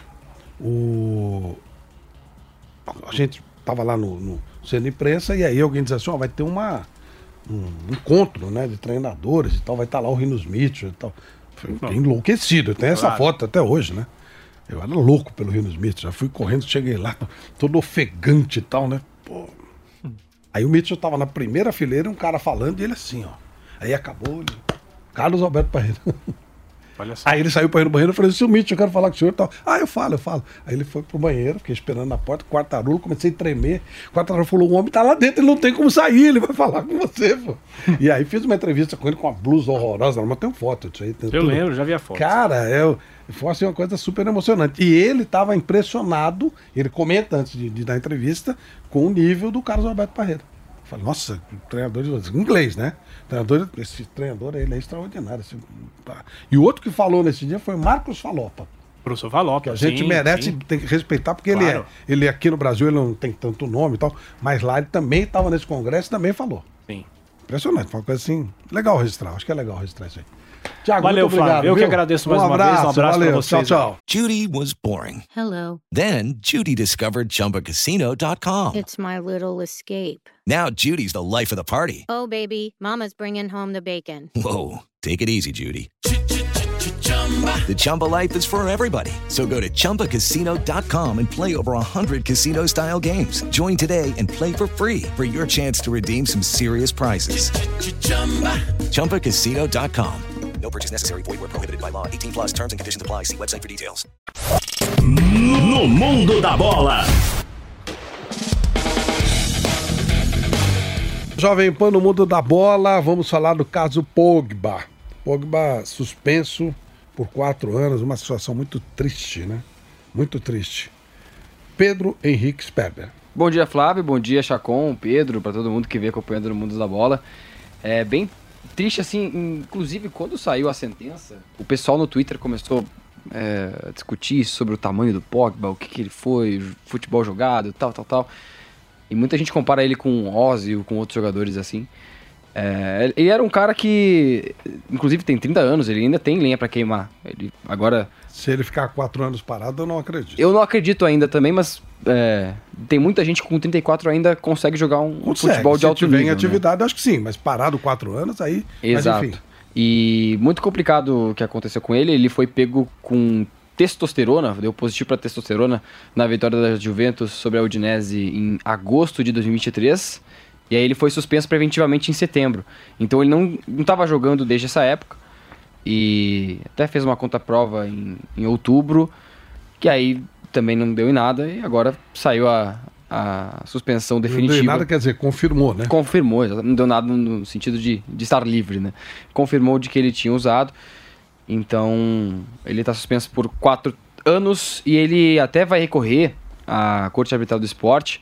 O... A gente tava lá no, no centro de imprensa e aí alguém disse assim, ó, vai ter uma, um encontro, né, de treinadores e tal, vai estar lá o Rinos Mitchell e tal. Fiquei enlouquecido, tem essa Claro. foto até hoje, né? Eu era louco pelo Rinos Mitchell, já fui correndo, cheguei lá, todo ofegante e tal, né? Pô. Aí o Mitchell tava na primeira fileira, um cara falando e ele assim, ó. Aí acabou, ele... Carlos Alberto Parreira. (laughs) Aí ele saiu para ir no banheiro e falei, seu Mitch, eu quero falar com o senhor e tal. Ah, eu falo, eu falo. Aí ele foi pro banheiro, fiquei esperando na porta, quartarulo, comecei a tremer. Quartarulo falou, o homem tá lá dentro, ele não tem como sair, ele vai falar com você, pô. (laughs) e aí fiz uma entrevista com ele com uma blusa horrorosa, mas tem foto disso aí. Eu tudo. lembro, já vi a foto. Cara, eu, foi assim uma coisa super emocionante. E ele tava impressionado, ele comenta antes de, de dar a entrevista, com o nível do Carlos Alberto Parreira. Falei, nossa, treinador de inglês, né? Treinador, esse treinador ele é extraordinário. assim, pá. E o outro que falou nesse dia foi Marcos Falopa. Professor Valopa. Que a gente sim, merece, sim. tem que respeitar, porque Claro. ele é. Ele aqui no Brasil ele não tem tanto nome e tal, mas lá ele também estava nesse congresso e também falou. Sim. Impressionante, uma coisa assim. Legal registrar, acho que é legal registrar isso aí. Tiago, Valeu, Flávio. Eu que agradeço mais uma vez. Um abraço pra vocês. Tchau, tchau. Judy was boring. Hello. Then Judy discovered ChumbaCasino.com. It's my little escape. Now Judy's the life of the party. Oh, baby, Mama's bringing home the bacon. Whoa, take it easy, Judy. The Chumba life is for everybody. So go to ChumbaCasino.com and play over 100 casino style games. Join today and play for free for your chance to redeem some serious prizes. ChumbaCasino.com. No purchase necessary. Void where prohibited by law. 18 plus terms and conditions apply. See website for details. No mundo da bola. Jovem Pan no mundo da bola, vamos falar do caso Pogba. Pogba suspenso por quatro anos, uma situação muito triste, né? Muito triste. Pedro Henrique Sperber. Bom dia, Flávio. Bom dia, Chacon, Pedro, para todo mundo que vem acompanhando no mundo da bola. É bem triste, assim, inclusive quando saiu a sentença, o pessoal no Twitter começou é, a discutir sobre o tamanho do Pogba, o que, que ele foi, futebol jogado, tal, tal, tal. E muita gente compara ele com o Ozzy ou com outros jogadores assim. É, ele era um cara que, inclusive, tem 30 anos, ele ainda tem lenha para queimar. Ele agora. Se ele ficar quatro anos parado, eu não acredito. Eu não acredito ainda também, mas é, tem muita gente que com 34 ainda consegue jogar um Consegue. futebol de Se alto tiver nível. em né? atividade, acho que sim, mas parado quatro anos, aí. Exato. Mas enfim. E muito complicado o que aconteceu com ele. Ele foi pego com testosterona, deu positivo para testosterona na vitória da Juventus sobre a Udinese em agosto de 2023. E aí ele foi suspenso preventivamente em setembro. Então ele não estava jogando desde essa época. E até fez uma conta-prova em, em outubro, que aí também não deu em nada. E agora saiu a, a suspensão Não definitiva. deu nada, quer dizer, confirmou, né? Confirmou, não deu nada no sentido de, de estar livre, né? Confirmou de que ele tinha usado. Então, ele está suspenso por quatro anos e ele até vai recorrer à Corte Arbitral do Esporte,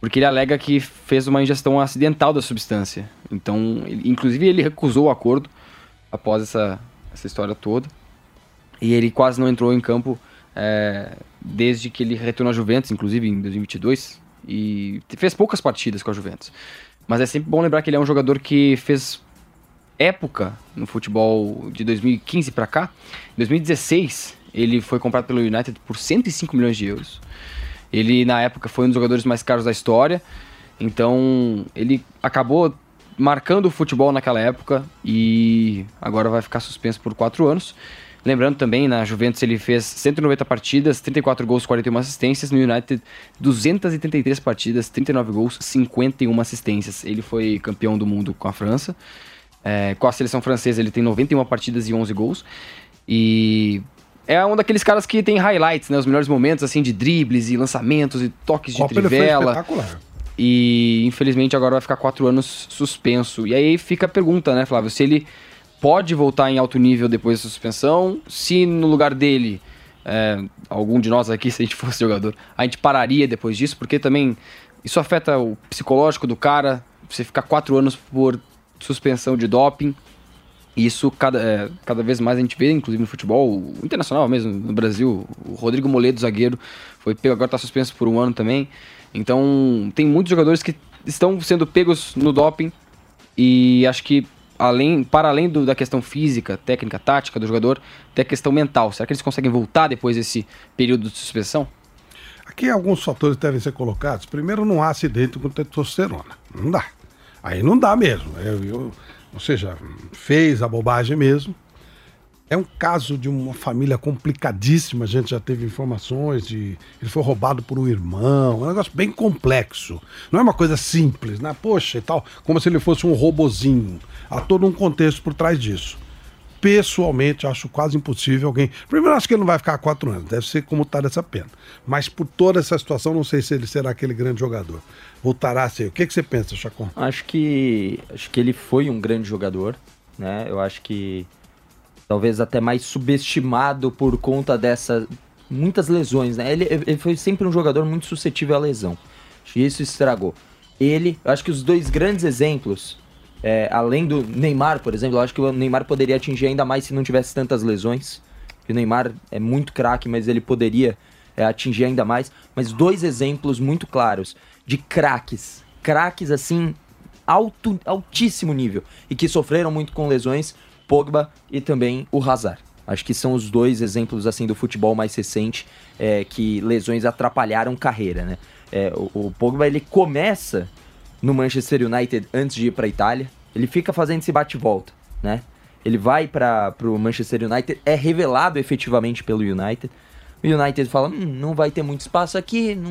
porque ele alega que fez uma ingestão acidental da substância. Então, ele- inclusive, ele recusou o acordo após essa, essa história toda. E ele quase não entrou em campo é, desde que ele retornou à Juventus, inclusive em 2022, e fez poucas partidas com a Juventus. Mas é sempre bom lembrar que ele é um jogador que fez época no futebol de 2015 para cá. Em 2016, ele foi comprado pelo United por 105 milhões de euros. Ele, na época, foi um dos jogadores mais caros da história. Então, ele acabou marcando o futebol naquela época e agora vai ficar suspenso por quatro anos. Lembrando também, na Juventus ele fez 190 partidas, 34 gols, 41 assistências. No United, 233 partidas, 39 gols, 51 assistências. Ele foi campeão do mundo com a França. É, com a seleção francesa ele tem 91 partidas e 11 gols. E é um daqueles caras que tem highlights, né? Os melhores momentos, assim, de dribles e lançamentos e toques de Copa trivela. espetacular. E infelizmente agora vai ficar quatro anos suspenso. E aí fica a pergunta, né, Flávio? Se ele pode voltar em alto nível depois da suspensão, se no lugar dele, é, algum de nós aqui, (laughs) se a gente fosse jogador, a gente pararia depois disso, porque também isso afeta o psicológico do cara, você ficar quatro anos por suspensão de doping. Isso cada, é, cada vez mais a gente vê, inclusive no futebol internacional mesmo, no Brasil. O Rodrigo Moledo, zagueiro, foi pego, agora está suspenso por um ano também. Então, tem muitos jogadores que estão sendo pegos no doping e acho que além, para além do- da questão física, técnica, tática do jogador, tem a questão mental. Será que eles conseguem voltar depois desse período de suspensão? Aqui alguns fatores devem ser colocados. Primeiro, não há acidente com testosterona. Não dá. Aí não dá mesmo. Eu- eu- ou seja, fez a bobagem mesmo. É um caso de uma família complicadíssima. A gente já teve informações de. Ele foi roubado por um irmão. É um negócio bem complexo. Não é uma coisa simples, né? Poxa e tal. Como se ele fosse um robozinho. Há todo um contexto por trás disso. Pessoalmente, acho quase impossível alguém. Primeiro, acho que ele não vai ficar quatro anos, deve ser como está dessa pena. Mas por toda essa situação, não sei se ele será aquele grande jogador. Voltará a ser. O que, que você pensa, Chacon? Acho que acho que ele foi um grande jogador, né? Eu acho que talvez até mais subestimado por conta dessas muitas lesões, né? Ele, ele foi sempre um jogador muito suscetível à lesão. Acho que isso estragou. Ele, acho que os dois grandes exemplos, é, além do Neymar, por exemplo, eu acho que o Neymar poderia atingir ainda mais se não tivesse tantas lesões. O Neymar é muito craque, mas ele poderia é, atingir ainda mais. Mas dois exemplos muito claros de craques. Craques, assim, alto, altíssimo nível e que sofreram muito com lesões, Pogba e também o Hazard. Acho que são os dois exemplos assim do futebol mais recente é, que lesões atrapalharam carreira, né? É, o, o Pogba ele começa no Manchester United antes de ir para Itália, ele fica fazendo esse bate-volta, né? Ele vai para o Manchester United, é revelado efetivamente pelo United. O United fala: hum, não vai ter muito espaço aqui, não,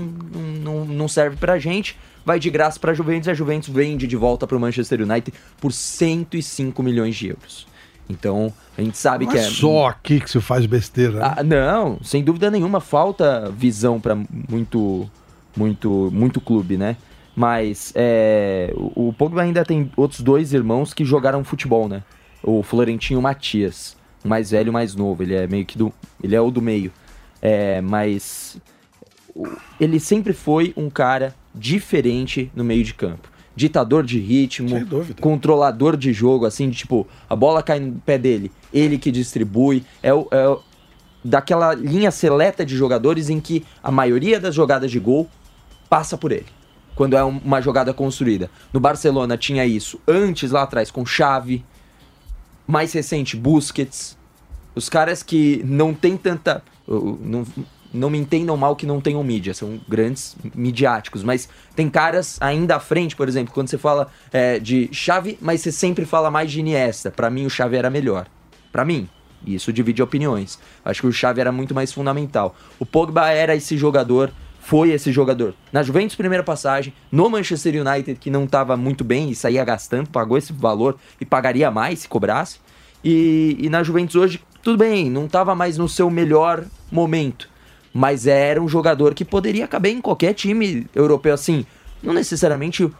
não, não serve pra gente. Vai de graça pra Juventus e a Juventus vende de volta pro Manchester United por 105 milhões de euros. Então, a gente sabe Não que é é. só aqui que se faz besteira. né? Ah, não, sem dúvida nenhuma, falta visão pra muito, muito, muito clube, né? Mas é, o, o Pogba ainda tem outros dois irmãos que jogaram futebol, né? O Florentino Matias, o mais velho e o mais novo. Ele é meio que do. Ele é o do meio. É, mas ele sempre foi um cara diferente no meio de campo. Ditador de ritmo, controlador de jogo, assim, de, tipo, a bola cai no pé dele, ele que distribui. É, o, é o- daquela linha seleta de jogadores em que a maioria das jogadas de gol passa por ele. Quando é um- uma jogada construída. No Barcelona tinha isso antes lá atrás com Xavi, mais recente Busquets. Os caras que não tem tanta. Não, não me entendam mal que não tenham mídia, são grandes midiáticos, mas tem caras ainda à frente, por exemplo, quando você fala é, de Xavi, mas você sempre fala mais de Iniesta. Pra mim, o Xavi era melhor. Pra mim. Isso divide opiniões. Acho que o Xavi era muito mais fundamental. O Pogba era esse jogador, foi esse jogador. Na Juventus, primeira passagem, no Manchester United, que não estava muito bem e saía gastando, pagou esse valor e pagaria mais se cobrasse. E, e na Juventus hoje, tudo bem, não estava mais no seu melhor momento. Mas era um jogador que poderia caber em qualquer time europeu assim. Não necessariamente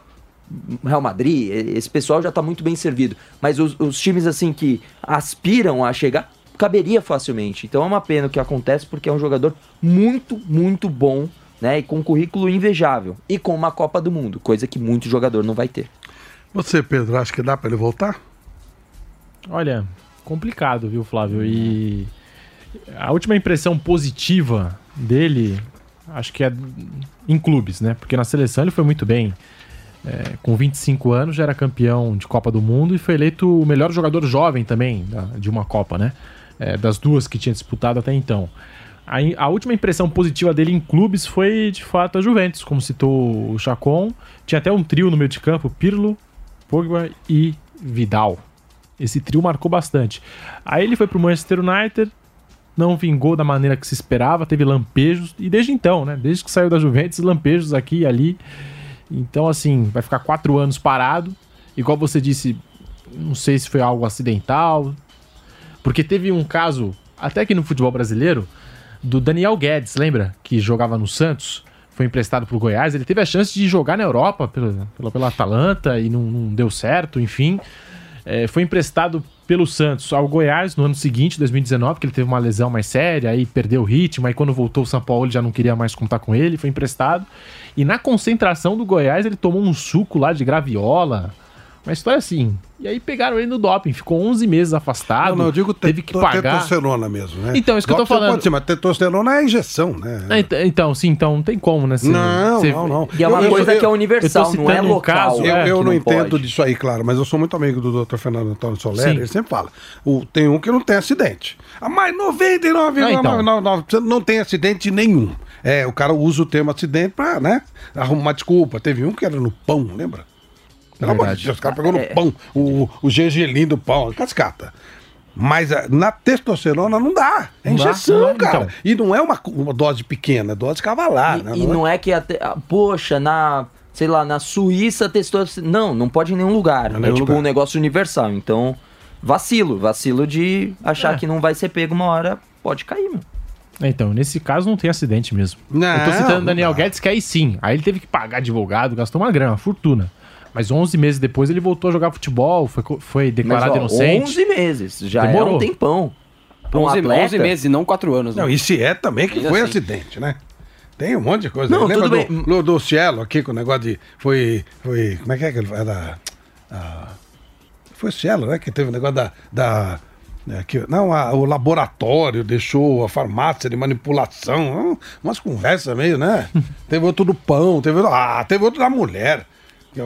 Real Madrid, esse pessoal já tá muito bem servido. Mas os, os times assim que aspiram a chegar, caberia facilmente. Então é uma pena o que acontece porque é um jogador muito, muito bom, né? E com um currículo invejável. E com uma Copa do Mundo, coisa que muito jogador não vai ter. Você, Pedro, acha que dá pra ele voltar? Olha, complicado, viu, Flávio? E a última impressão positiva dele, acho que é em clubes, né? Porque na seleção ele foi muito bem. É, com 25 anos já era campeão de Copa do Mundo e foi eleito o melhor jogador jovem também da- de uma Copa, né? É, das duas que tinha disputado até então. A, a última impressão positiva dele em clubes foi, de fato, a Juventus, como citou o Chacon. Tinha até um trio no meio de campo, Pirlo, Pogba e Vidal. Esse trio marcou bastante. Aí ele foi pro Manchester United, não vingou da maneira que se esperava, teve lampejos, e desde então, né? Desde que saiu da Juventus, lampejos aqui e ali. Então, assim, vai ficar quatro anos parado. Igual você disse, não sei se foi algo acidental. Porque teve um caso, até aqui no futebol brasileiro, do Daniel Guedes, lembra? Que jogava no Santos, foi emprestado pro Goiás. Ele teve a chance de jogar na Europa pela, pela, pela Atalanta e não, não deu certo, enfim. É, foi emprestado pelo Santos ao Goiás no ano seguinte, 2019, que ele teve uma lesão mais séria, aí perdeu o ritmo, aí quando voltou o São Paulo ele já não queria mais contar com ele, foi emprestado. E na concentração do Goiás ele tomou um suco lá de graviola, uma história assim. E aí pegaram ele no doping, ficou 11 meses afastado, Não, não, eu digo teve que pagar. testosterona mesmo, né? Então, isso que eu tô você falando. Pode ser, mas testosterona é injeção, né? Ah, ent- Então, sim, então não tem como, né? Não, não, não. E é uma Eu- coisa eu- que é universal, não é local. caso, Eu, é, eu que não, entendo pode. disso aí, claro, mas eu sou muito amigo do Dr. Fernando Antônio Soler, Sim. ele sempre fala. O, tem um que não tem acidente. Ah, mas 99,99% não tem acidente nenhum. É, o cara usa o termo acidente pra, né, arrumar uma desculpa. Teve um que era no pão, lembra? Pelo amor de. Deus, o cara pegou no É. pão, o, o gergelim do pão, cascata. Mas ah, na testosterona não dá. É Não dá, injeção, não dá, cara. então. E não é uma, uma dose pequena, é dose cavalar. né? E, e não é que até. ah, Poxa, na. Sei lá, na Suíça testou. Não, não pode em nenhum lugar. Em é nenhum tipo lugar. um negócio universal. Então, vacilo. Vacilo de achar É. que não vai ser pego uma hora. Pode cair, mano. Então, nesse caso não tem acidente mesmo. Não, eu tô citando não o Daniel dá. Guedes, que aí sim. Aí ele teve que pagar advogado, gastou uma grana, uma fortuna. Mas 11 meses depois ele voltou a jogar futebol, foi, foi declarado Mas, ó, inocente. 11 meses. Já é Demorou. um tempão. Pra um 11, atleta. 11 meses, não 4 anos. né? Não, e se é também que Ainda foi assim. acidente, né? Tem um monte de coisa. Não, Lembra tudo do, bem. do, do Cielo aqui com o negócio de. Foi. foi como é que é que ele era? ah, foi o Cielo, né? Que teve o negócio da. da né, que, não, a- o laboratório deixou a farmácia de manipulação. hum, Umas conversas meio, né? (laughs) teve outro do pão, teve, ah, teve outro da mulher.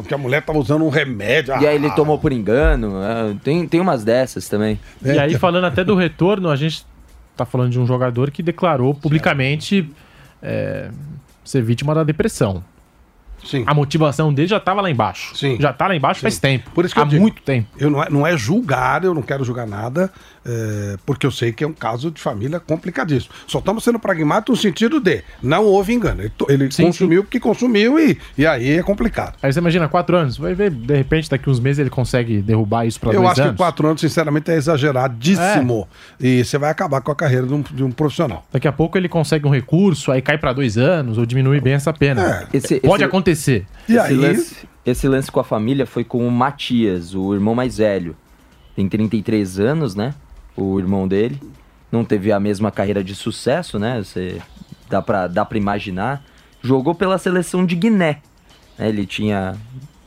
Que a mulher tava usando um remédio. E aí ele ah, tomou por engano. é, Tem, tem umas dessas também. E aí, falando até do retorno, a gente tá falando de um jogador que declarou publicamente é, ser vítima da depressão. Sim. A motivação dele já tava lá embaixo. Sim. Já tá lá embaixo faz tempo. Por isso que Há eu digo, muito tempo. Eu não, é, não é julgar, eu não quero julgar nada, é, porque eu sei que é um caso de família complicadíssimo. Só estamos sendo pragmáticos no sentido de não houve engano. Ele, ele Sim, consumiu porque consumiu e, e aí é complicado. Aí você imagina, quatro anos, vai ver, de repente, daqui uns meses ele consegue derrubar isso pra eu dois acho anos. que quatro anos, sinceramente, é exageradíssimo. E você vai acabar com a carreira de um, de um profissional. Daqui a pouco ele consegue um recurso, aí cai pra dois anos, ou diminui bem essa pena. Esse- Pode esse- acontecer. Esse, lance, esse lance com a família foi com o Matias, o irmão mais velho. Tem 33 anos, né? O irmão dele. Não teve a mesma carreira de sucesso, né? Você dá pra, dá pra imaginar. Jogou pela seleção de Guiné. né? Ele tinha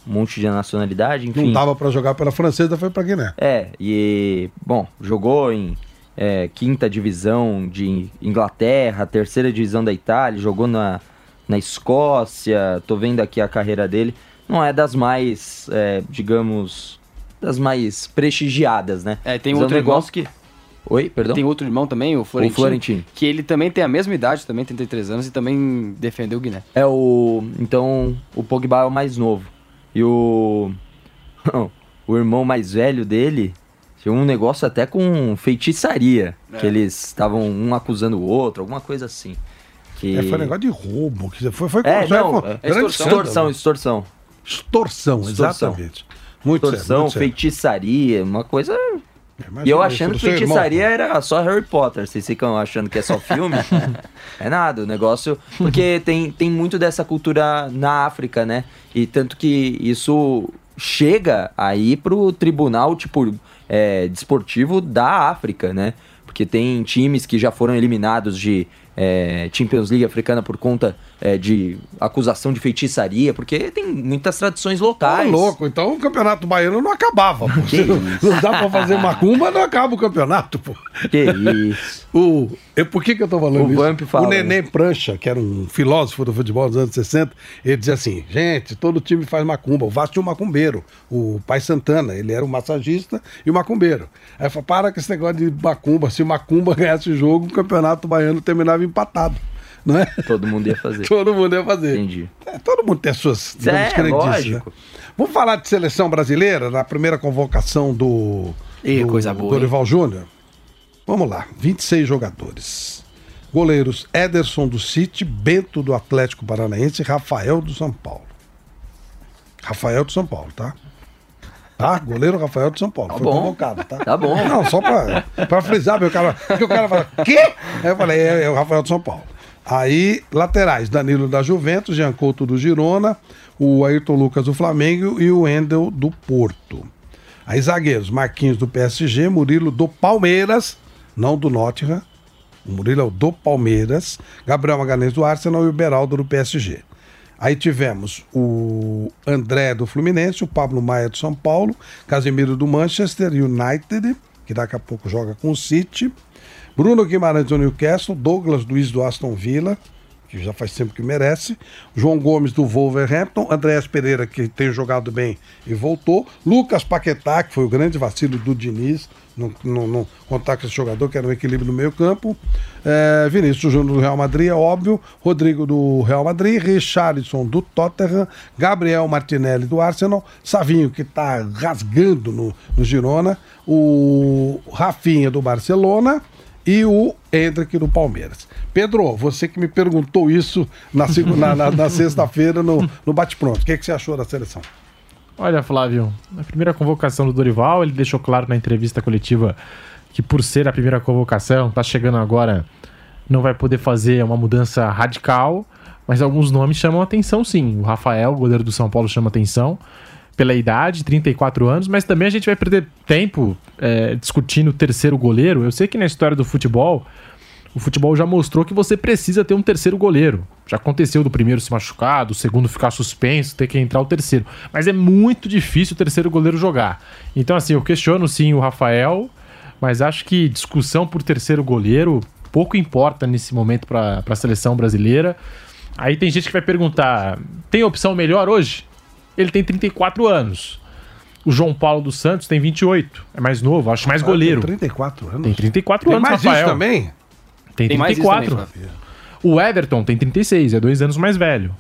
um monte de nacionalidade, enfim. Não dava pra jogar pela francesa, foi pra Guiné. É, e, bom, jogou em é, quinta divisão de Inglaterra, terceira divisão da Itália, jogou na, na Escócia, tô vendo aqui a carreira dele. Não é das mais, é, digamos, das mais prestigiadas, né? É, tem Mas outro um negócio irmão. que... Oi, perdão? Tem outro irmão também, o Florentino. Florentino. Que ele também tem a mesma idade, também 33 anos, e também defendeu o Guiné. É o. Então, o Pogba é o mais novo. E o. (laughs) o irmão mais velho dele tinha um negócio até com feitiçaria. É. Que eles estavam um acusando o outro, alguma coisa assim. Que... É, foi negócio de roubo. que Foi, foi, É, não, foi- é extorsão, extorsão. Extorsão, Extorsão. exatamente. Muito Extorsão, muito feitiçaria, uma coisa. Imagina E eu isso achando do que seu irmão, feitiçaria era só Harry Potter. Vocês ficam achando que é só filme? (laughs) é nada, o negócio. Porque tem, tem muito dessa cultura na África, né? E tanto que isso chega aí pro tribunal, tipo, é, desportivo da África, né? Porque tem times que já foram eliminados de é, Champions League africana por conta é, de acusação de feitiçaria, porque tem muitas tradições Tá locais. louco, então o campeonato baiano não acabava. Pô. (laughs) Não, dá pra fazer macumba, não acaba o campeonato, pô. Que isso. (laughs) O, eu, por que, que eu tô falando O isso? Vamp fala, o Nenê né? Prancha, que era um filósofo do futebol dos anos 60, ele dizia assim: gente, todo time faz macumba. O Vasco tinha um macumbeiro, o Pai Santana, ele era o massagista e o macumbeiro. Aí falou: para com esse negócio de macumba. Se o macumba (laughs) ganhasse o jogo, o campeonato baiano terminava empatado. Não é? Todo mundo ia fazer. (laughs) Todo mundo ia fazer. Entendi. É, todo mundo tem as suas É, crendices, lógico. né? Vamos falar de seleção brasileira, na primeira convocação do, Ih, do coisa boa, Dorival Júnior? Vamos lá, 26 jogadores. Goleiros Ederson do City, Bento do Atlético Paranaense e Rafael do São Paulo. Rafael do São Paulo, tá? Tá? Goleiro Rafael do São Paulo. Tá Foi bom. convocado, tá? Tá bom. Não, só pra, pra frisar, meu cara. Porque o cara fala, quê? Aí eu falei, é, é o Rafael do São Paulo. Aí, laterais, Danilo da Juventus, Jean Couto do Girona, o Ayrton Lucas do Flamengo e o Endel do Porto. Aí, zagueiros, Marquinhos do PSG, Murilo do Palmeiras, não do Nottingham. O Murilo é o do Palmeiras, Gabriel Magalhães do Arsenal e o Beraldo do PSG. Aí tivemos o André do Fluminense, o Pablo Maia do São Paulo, Casemiro do Manchester United, que daqui a pouco joga com o City, Bruno Guimarães do Newcastle, Douglas Luiz do Aston Villa, que já faz tempo que merece, João Gomes do Wolverhampton, Andréas Pereira, que tem jogado bem e voltou, Lucas Paquetá, que foi o grande vacilo do Diniz, não, não, com esse jogador, que era um equilíbrio no meio campo, é, Vinícius Júnior do Real Madrid, é óbvio, Rodrigo do Real Madrid, Richarlison do Tottenham, Gabriel Martinelli do Arsenal, Savinho, que está rasgando no, no Girona, o Rafinha do Barcelona, e o Hendrick do Palmeiras. Pedro, você que me perguntou isso na, na, na- na (laughs) sexta-feira no, no Bate-Pronto. O que, que você achou da seleção? Olha, Flávio, na primeira convocação do Dorival, ele deixou claro na entrevista coletiva que por ser a primeira convocação, tá chegando agora, não vai poder fazer uma mudança radical, mas alguns nomes chamam atenção sim. O Rafael, goleiro do São Paulo, chama atenção pela idade, 34 anos, mas também a gente vai perder tempo é, discutindo o terceiro goleiro. Eu sei que na história do futebol, o futebol já mostrou que você precisa ter um terceiro goleiro. Já aconteceu do primeiro se machucar, do segundo ficar suspenso, ter que entrar o terceiro. Mas é muito difícil o terceiro goleiro jogar. Então, assim, eu questiono sim o Rafael, mas acho que discussão por terceiro goleiro pouco importa nesse momento para a seleção brasileira. Aí tem gente que vai perguntar: tem opção melhor hoje? ele tem 34 anos. O João Paulo dos Santos tem 28, é mais novo, acho mais goleiro. Tem 34 anos. Tem 34 Tem anos, mais Rafael. isso também? Tem Tem mais isso 34. também, o Everton tem 36, é dois anos mais velho.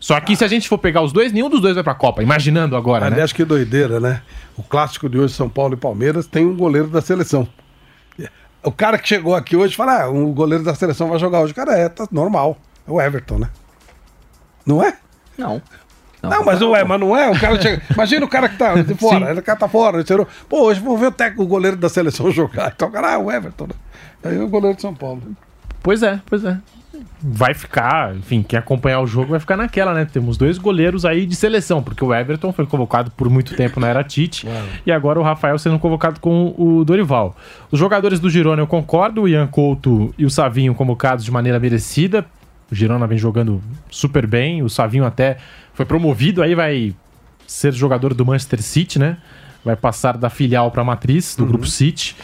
Só que se a gente for pegar os dois, nenhum dos dois vai pra Copa, imaginando agora, né? Aliás, que doideira, né? O clássico de hoje, São Paulo e Palmeiras, tem um goleiro da seleção. O cara que chegou aqui hoje fala, ah, o goleiro da seleção vai jogar hoje. O cara é, tá normal. É o Everton, né? Não é? Não. Não, mas não é, mas não é. O cara chega. (laughs) Imagina o cara que tá de fora, o cara tá fora, ele tirou. Pô, hoje vou ver o técnico, o goleiro da seleção (laughs) jogar. Então o cara, ah, o Everton, né? Aí o goleiro de São Paulo. Pois é, pois é. Vai ficar, enfim, quem acompanhar o jogo vai ficar naquela, né? Temos dois goleiros aí de seleção, porque o Everton foi convocado por muito tempo na era Tite e agora o Rafael sendo convocado com o Dorival. Os jogadores do Girona eu concordo, o Ian Couto e o Savinho convocados de maneira merecida. O Girona vem jogando super bem, o Savinho até foi promovido, aí vai ser jogador do Manchester City, né? Vai passar da filial para a matriz do grupo City.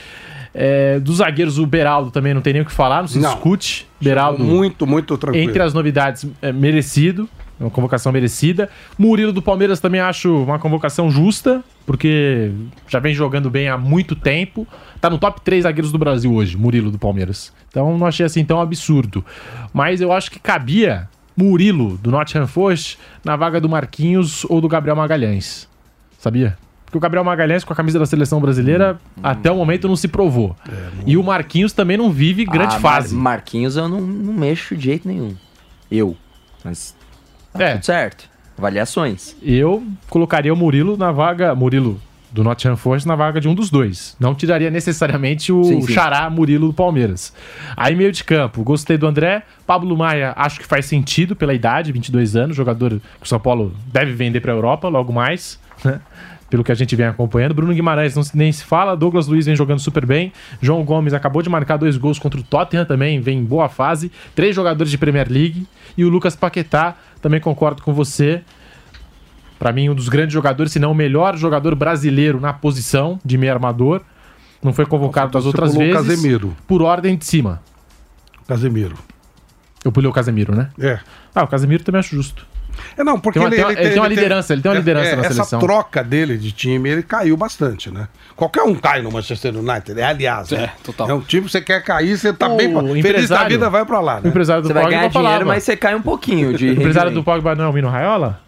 É, dos zagueiros, o Beraldo também não tem nem o que falar, não se Não. discute. Beraldo Muito, muito tranquilo. entre as novidades, é, merecido. É Uma convocação merecida. Murilo do Palmeiras também acho uma convocação justa, porque já vem jogando bem há muito tempo. Tá no top 3 zagueiros do Brasil hoje, Murilo do Palmeiras. Então não achei assim tão absurdo. Mas eu acho que cabia Murilo do Nottingham Forest na vaga do Marquinhos ou do Gabriel Magalhães. Sabia? Porque o Gabriel Magalhães com a camisa da seleção brasileira até o momento não se provou. E o Marquinhos também não vive grande Ah, Mar- fase. Marquinhos eu não, não mexo de jeito nenhum. Eu. Mas É. tudo certo. Avaliações. Eu colocaria o Murilo na vaga. Murilo do Nottingham Forest na vaga de um dos dois. Não tiraria necessariamente o Sim, sim. Xará Murilo do Palmeiras. Aí, meio de campo, gostei do André. Pablo Maia, acho que faz sentido pela idade, 22 anos, jogador que o São Paulo deve vender para a Europa logo mais, né? Pelo que a gente vem acompanhando. Bruno Guimarães não se- nem se fala. Douglas Luiz vem jogando super bem. João Gomes acabou de marcar dois gols contra o Tottenham também, vem em boa fase. Três jogadores de Premier League. E o Lucas Paquetá, também concordo com você. Pra mim, um dos grandes jogadores, se não o melhor jogador brasileiro na posição de meio armador. Não foi convocado das outras vezes. Casemiro. Por ordem de cima. Casemiro. Eu pulei o Casemiro, né? É. Ah, o Casemiro também acho justo. É, não, porque Tem uma- ele, tem uma- ele tem uma liderança, ele tem uma liderança na essa seleção. troca dele de time, ele caiu bastante, né? Qualquer um cai no Manchester United, é aliás, né? total. É um time que você quer cair, você tá O bem feliz da vida, vai pra lá, O né? empresário do Você vai Pogba ganhar falava. dinheiro, mas você cai um pouquinho de (laughs) O empresário do Pogba não é o Mino Raiola?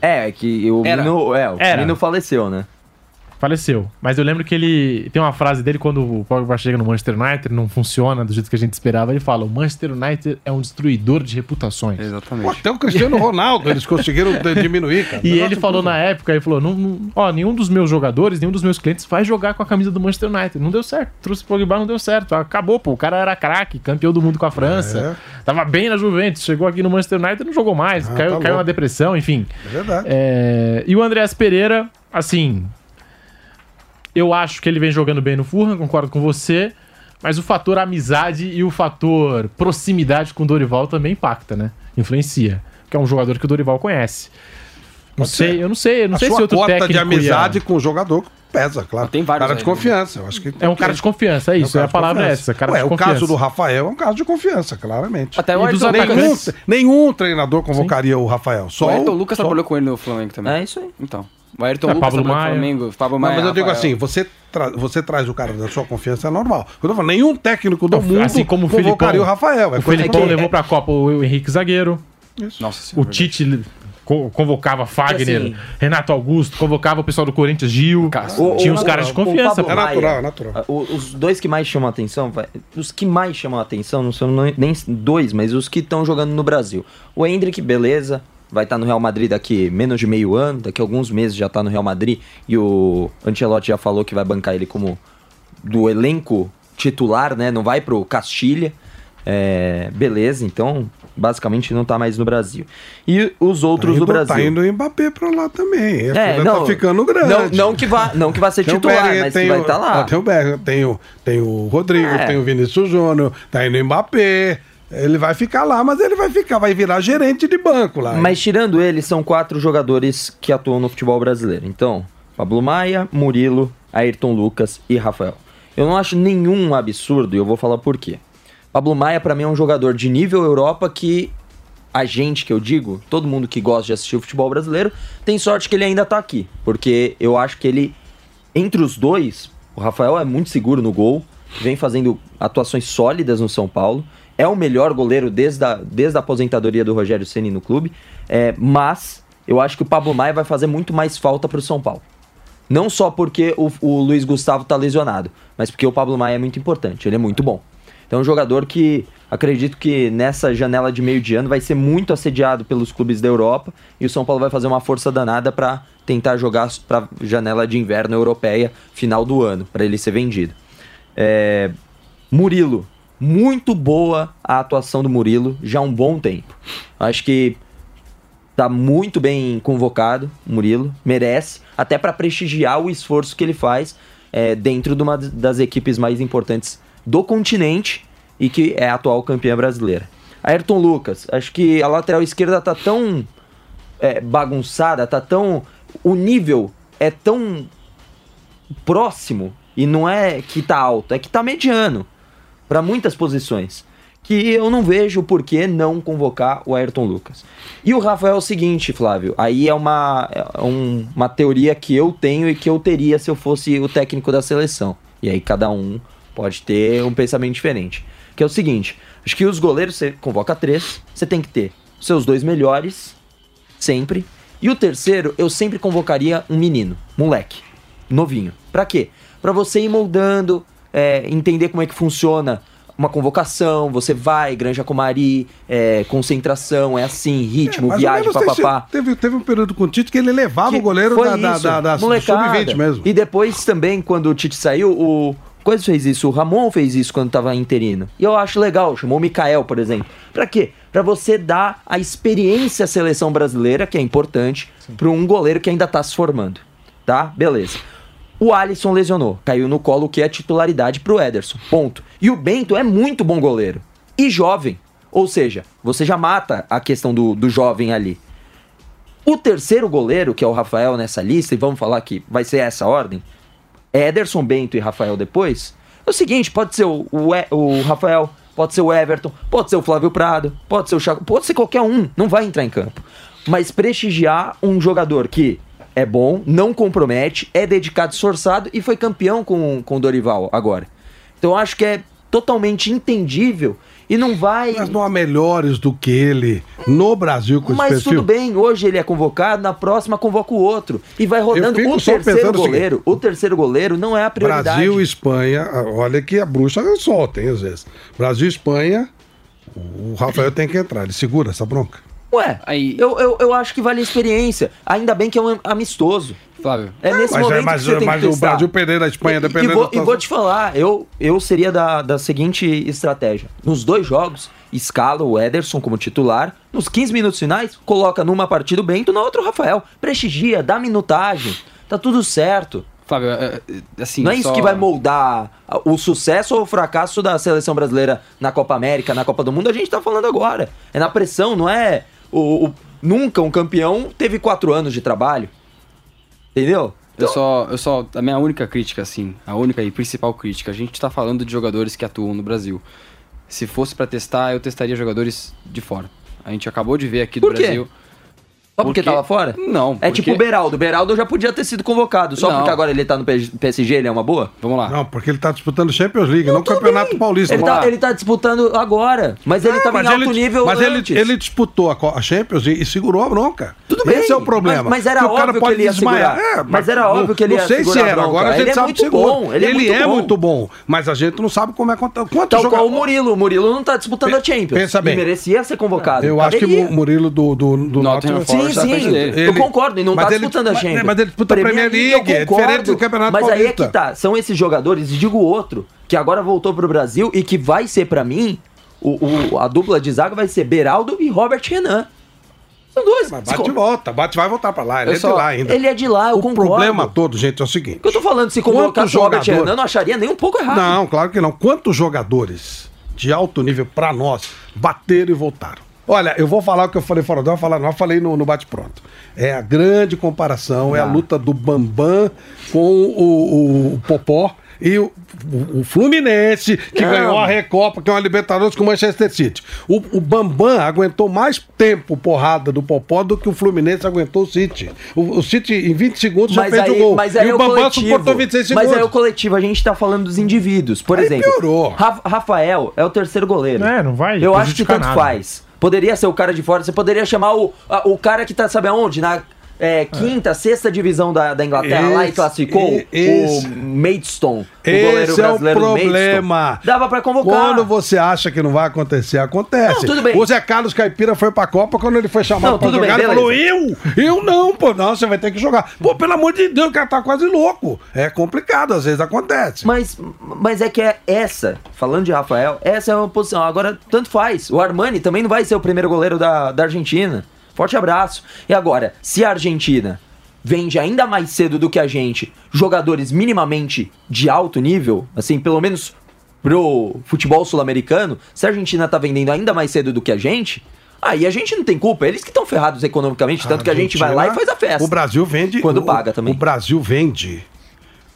É, que o Era. Mino, é, o Era. Mino faleceu, né? Faleceu. Mas eu lembro que ele. Tem uma frase dele quando o Pogba chega no Manchester United, não funciona do jeito que a gente esperava. Ele fala: o Manchester United é um destruidor de reputações. Pô, Exatamente. até o Cristiano (laughs) Ronaldo, eles conseguiram de- diminuir, cara. E Negócio ele falou na época, ele falou: não, não- ó, nenhum dos meus jogadores, nenhum dos meus clientes vai jogar com a camisa do Manchester United. Não deu certo. Trouxe o Pogba, não deu certo. Acabou, pô. O cara era craque, campeão do mundo com a França. Tava bem na Juventus. Chegou aqui no Manchester United e não jogou mais. Ah, caiu, tá caiu na louco. depressão, enfim. É verdade. É, E o Andreas Pereira, assim. Eu acho que ele vem jogando bem no Fulham, concordo com você. Mas o fator amizade e o fator proximidade com o Dorival também impacta, né? Influencia. Que é um jogador que o Dorival conhece. Não Pode sei, ser. eu não sei, eu não a sei se outro cota técnico de amizade ia- com o jogador pesa, claro. Tem vários Cara de aí, né? confiança, eu acho que... É um cara de confiança, é isso. um é a palavra é confiança. essa, cara Ué, de o confiança. caso do Rafael é um caso de confiança, claramente. Até o dos Ayrton Nenhum, nenhum treinador convocaria o Rafael. Só o Ayrton o- Lucas só- trabalhou com ele no Flamengo também. É isso aí. Então. O Ayrton É, Lucas Pablo Maia. Flamengo. Pablo Não, Maia, mas eu digo Rafael. assim, você, tra- você traz o cara da sua confiança, é normal. Eu tô falando, nenhum técnico do Não, mundo assim como o convocaria Felipão. o Rafael. É O Felipão levou pra Copa o Henrique Zagueiro. Nossa O senhora. Tite co- convocava Fagner, assim- Renato Augusto, convocava o pessoal do Corinthians, Gil. O- Tinha o- uns caras de o confiança. Pô. É natural, Maia, é natural. o- Os dois que mais chamam a atenção, os que mais chamam a atenção, não são nem- nem dois, mas os que estão jogando no Brasil. O Hendrick, beleza, vai estar no Real Madrid daqui menos de meio ano, daqui a alguns meses já tá no Real Madrid e o Ancelotti já falou que vai bancar ele como do elenco titular, né? Não vai pro Castilha. É, beleza, então basicamente não tá mais no Brasil. E os outros Tá indo, do Brasil. Tá indo o Mbappé pra lá também. É, já não, tá ficando grande. Não, não que vá, não que vá ser Tem titular, Bellingham, mas que vai estar lá. ó, Tem o Bellingham, tem o, tem o Rodrigo, É. tem o Vinícius Júnior, tá indo o Mbappé. Ele vai ficar lá, mas ele vai ficar, vai virar gerente de banco lá. Mas tirando ele, são quatro jogadores que atuam no futebol brasileiro. Então, Pablo Maia, Murilo, Ayrton Lucas e Rafael. Eu não acho nenhum absurdo e eu vou falar por quê. Pablo Maia, pra mim, é um jogador de nível Europa que a gente que eu digo, todo mundo que gosta de assistir o futebol brasileiro, tem sorte que ele ainda tá aqui. Porque eu acho que ele, entre os dois, o Rafael é muito seguro no gol, vem fazendo atuações sólidas no São Paulo, é o melhor goleiro desde a, desde a aposentadoria do Rogério Ceni no clube, é, mas eu acho que o Pablo Maia vai fazer muito mais falta pro São Paulo. Não só porque o, o Luiz Gustavo tá lesionado, mas porque o Pablo Maia é muito importante, ele é muito bom. Então é um jogador que acredito que nessa janela de meio de ano vai ser muito assediado pelos clubes da Europa e o São Paulo vai fazer uma força danada para tentar jogar para janela de inverno europeia final do ano, para ele ser vendido. É, Murilo, muito boa a atuação do Murilo já há um bom tempo. Acho que tá muito bem convocado, o Murilo, merece, até para prestigiar o esforço que ele faz é, dentro de uma das equipes mais importantes do continente e que é a atual campeã brasileira. Ayrton Lucas, acho que a lateral esquerda tá tão é, bagunçada, tá tão. O nível é tão próximo e não é que tá alto, é que tá mediano para muitas posições. Que eu não vejo por que não convocar o Ayrton Lucas. E o Rafael é o seguinte, Flávio, aí é uma, é um- uma teoria que eu tenho e que eu teria se eu fosse o técnico da seleção. E aí cada um pode ter um pensamento diferente. Que é o seguinte, acho que os goleiros, você convoca três, você tem que ter seus dois melhores, sempre. E o terceiro, eu sempre convocaria um menino, moleque, novinho. Pra quê? Pra você ir moldando, é, entender como é que funciona uma convocação, você vai, Granja Comari, é, concentração, é assim, ritmo, ou viagem, papapá. Teve, teve um período com o Tite que ele levava o goleiro Foi da, da, isso, da, da molecada. sub-20 mesmo. E depois também, quando o Tite saiu, o Coisa fez isso, o Ramon fez isso quando tava interino. E eu acho legal, chamou o Mikael, por exemplo. Pra quê? Pra você dar a experiência à seleção brasileira, que é importante, pra um goleiro que ainda tá se formando. Tá? Beleza. O Alisson lesionou, caiu no colo, que é titularidade pro Ederson. Ponto. E o Bento é muito bom goleiro. E jovem. Ou seja, você já mata a questão do, do jovem ali. O terceiro goleiro, que é o Rafael nessa lista, e vamos falar que vai ser essa ordem, Ederson, Bento e Rafael depois, é o seguinte, pode ser o, o, o Rafael, pode ser o Everton, pode ser o Flávio Prado, pode ser o Chaco, pode ser qualquer um, não vai entrar em campo. Mas prestigiar um jogador que é bom, não compromete, é dedicado, esforçado e foi campeão com, com o Dorival agora. Então eu acho que é totalmente entendível e não vai... Mas não há melhores do que ele no Brasil com esse Mas perfil. tudo bem, hoje ele é convocado, na próxima convoca o outro. E vai rodando. O terceiro goleiro, o terceiro goleiro não é a prioridade. Brasil e Espanha, olha que a bruxa solta, hein, às vezes. Brasil e Espanha, o Rafael tem que entrar, ele segura essa bronca. Ué, eu, eu, eu acho que vale a experiência. Ainda bem que é um amistoso. Flávio. É nesse mas, momento mas, que você tem mas que o. Brasil perder da Espanha, E- dependendo e, vou, da e vou te falar, eu, eu seria da, da seguinte estratégia. Nos dois jogos, escala o Ederson como titular. Nos 15 minutos finais, coloca numa partida o Bento, na outra o Rafael. Prestigia, dá minutagem. Tá tudo certo. Flávio, é, é, assim. Não é isso só- que vai moldar o sucesso ou o fracasso da seleção brasileira na Copa América, na Copa do Mundo, a gente tá falando agora. É na pressão, não é. O, o- nunca um campeão teve quatro anos de trabalho. Entendeu? Eu só, eu só, a minha única crítica, assim, a única e principal crítica, a gente tá falando de jogadores que atuam no Brasil. Se fosse pra testar, eu testaria jogadores de fora. A gente acabou de ver aqui do? Brasil. Só porque, tava fora? Não, É porque- tipo o Beraldo. O Beraldo já podia ter sido convocado. Só Não. porque agora ele tá no PSG, ele é uma boa? Vamos lá. Não, porque ele tá disputando Champions League, não, Campeonato Paulista. Ele tá, ele tá disputando agora. Mas ele É, tava em mas alto ele- nível Mas ele, antes. ele disputou a, Champions e, e segurou a bronca. Tudo bem, Esse é o problema. mas- mas era Que o cara óbvio que pode ele ia desmaiar. segurar. É, Mas era óbvio que ele ia Não sei se era, agora a gente Ele é sabe muito que segura. bom, ele é muito é bom. muito bom, mas a gente não sabe como é quanto, quanto Tal qual o Murilo. O Murilo não tá disputando a Champions. pensa bem. E merecia ser convocado. Eu acho que o Murilo do, do, do Nottingham Forest Sim, sim, dele. eu concordo, e não mas tá ele- disputando a Champions. mas ele disputa a Premier League, eu é concordo, diferente do Campeonato Mas aí é Paulista. que tá, são esses jogadores, e digo outro, que agora voltou pro Brasil e que vai ser pra mim, o, o- a dupla de zaga vai ser Beraldo e Robert Renan. São dois. Mas bate e volta, bate vai voltar pra lá, ele Eu é só- de lá ainda. ele é de lá, eu o concordo. problema todo, gente, é o seguinte. O que eu tô falando, se convocasse o Robert Renan, não acharia nem um pouco errado. Não, claro que não. Quantos jogadores de alto nível pra nós bateram e voltaram? Olha, eu vou falar o que eu falei fora do ar, eu falar, não, eu falei no, no bate-pronto. É a grande comparação, é a Ah. luta do Bambam com o, o- o Popó. e o, o- o Fluminense, que Não. ganhou a Recopa, que é uma Libertadores com o Manchester City. O, o Bambam aguentou mais tempo porrada do Popó do que o Fluminense aguentou o City. O, o City, em 20 segundos, já Mas fez aí, o gol. mas aí e é o Bambam coletivo. suportou 26 segundos. Mas aí é o coletivo, a gente tá falando dos indivíduos. Por exemplo, piorou. Ra- Rafael é o terceiro goleiro. É, não vai Eu acho que tanto nada. faz. Poderia ser o cara de fora, você poderia chamar o, a- o cara que tá, sabe aonde? Na é, quinta, sexta divisão da, da Inglaterra lá e Esse- classificou esse- o Maidstone, o goleiro Esse é o problema. Dava pra convocar. Quando você acha que não vai acontecer, acontece. Não, tudo bem. O Zé Carlos Caipira foi pra Copa quando ele foi chamado Não, pra tudo bem, jogar, ele falou. Eu? Eu não, pô, não, você vai ter que jogar. Pô, pelo amor de Deus, o cara tá quase louco. É complicado, às vezes acontece. Mas, mas é que é essa, falando de Rafael, essa é uma posição. Agora, tanto faz. O Armani também não vai ser o primeiro goleiro da, da Argentina. Forte abraço. E agora, se a Argentina vende ainda mais cedo do que a gente jogadores minimamente de alto nível, assim, pelo menos pro futebol sul-americano, se a Argentina tá vendendo ainda mais cedo do que a gente, aí a gente não tem culpa. Eles que estão ferrados economicamente, tanto que a gente vai lá e faz a festa. O Brasil vende. Quando o- paga também. O Brasil vende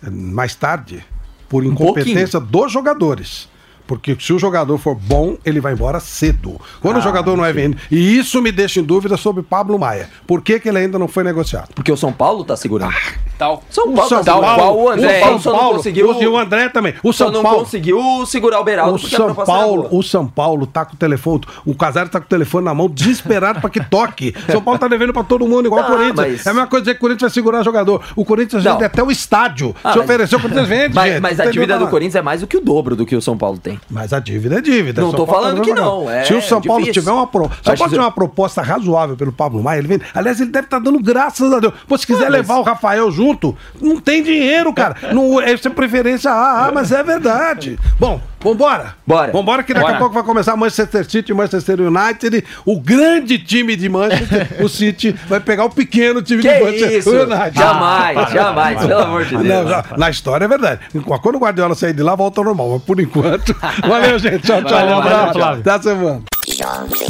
eh, mais tarde por incompetência dos jogadores. Porque se o jogador for bom, ele vai embora cedo. Quando Ah, o jogador não é vendido. E isso me deixa em dúvida sobre Pablo Maia. Por que, que ele ainda não foi negociado? Porque o São Paulo tá segurando. Tal. São Paulo São tá segurando. Paulo, o André, o São só não Paulo, conseguiu. e o André também. O só São não Paulo- conseguiu segurar o Beraldo O São Paulo, o São Paulo tá com o telefone, o Casário tá com o telefone na mão, desesperado pra que toque. (laughs) São Paulo tá devendo pra todo mundo, igual Tá, o Corinthians. mas- É a mesma coisa dizer que o Corinthians vai segurar jogador. O Corinthians Não. vende até o estádio. Ah, Se mas- ofereceu, o Corinthians vende, Mas, gente. mas a dívida do Não. Corinthians é mais do que o dobro do que o São Paulo tem. Mas a dívida é dívida. Não tô Paulo falando tá que não, é Se o São Paulo difícil. tiver uma pro... São Paulo tiver uma proposta razoável pelo Pablo Maia, ele vende. Aliás, ele deve estar dando graças a Deus. Pô, se quiser Ah, mas- levar o Rafael junto, não tem dinheiro, cara. (laughs) Não, é isso é preferência A, A, mas é verdade. Bom, vambora. Bora. Vambora que daqui Bora. a pouco vai começar Manchester City Manchester United. O grande time de Manchester, (laughs) o City, vai pegar o pequeno time Que de Manchester isso? United. Jamais, jamais, pelo amor de Ah, Deus. já- na história é verdade. Quando o Guardiola sair de lá, volta ao normal. Mas por enquanto. (laughs) Valeu, gente. Tchau, tchau. Valeu, um abraço. Até a semana.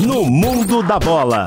No mundo da bola.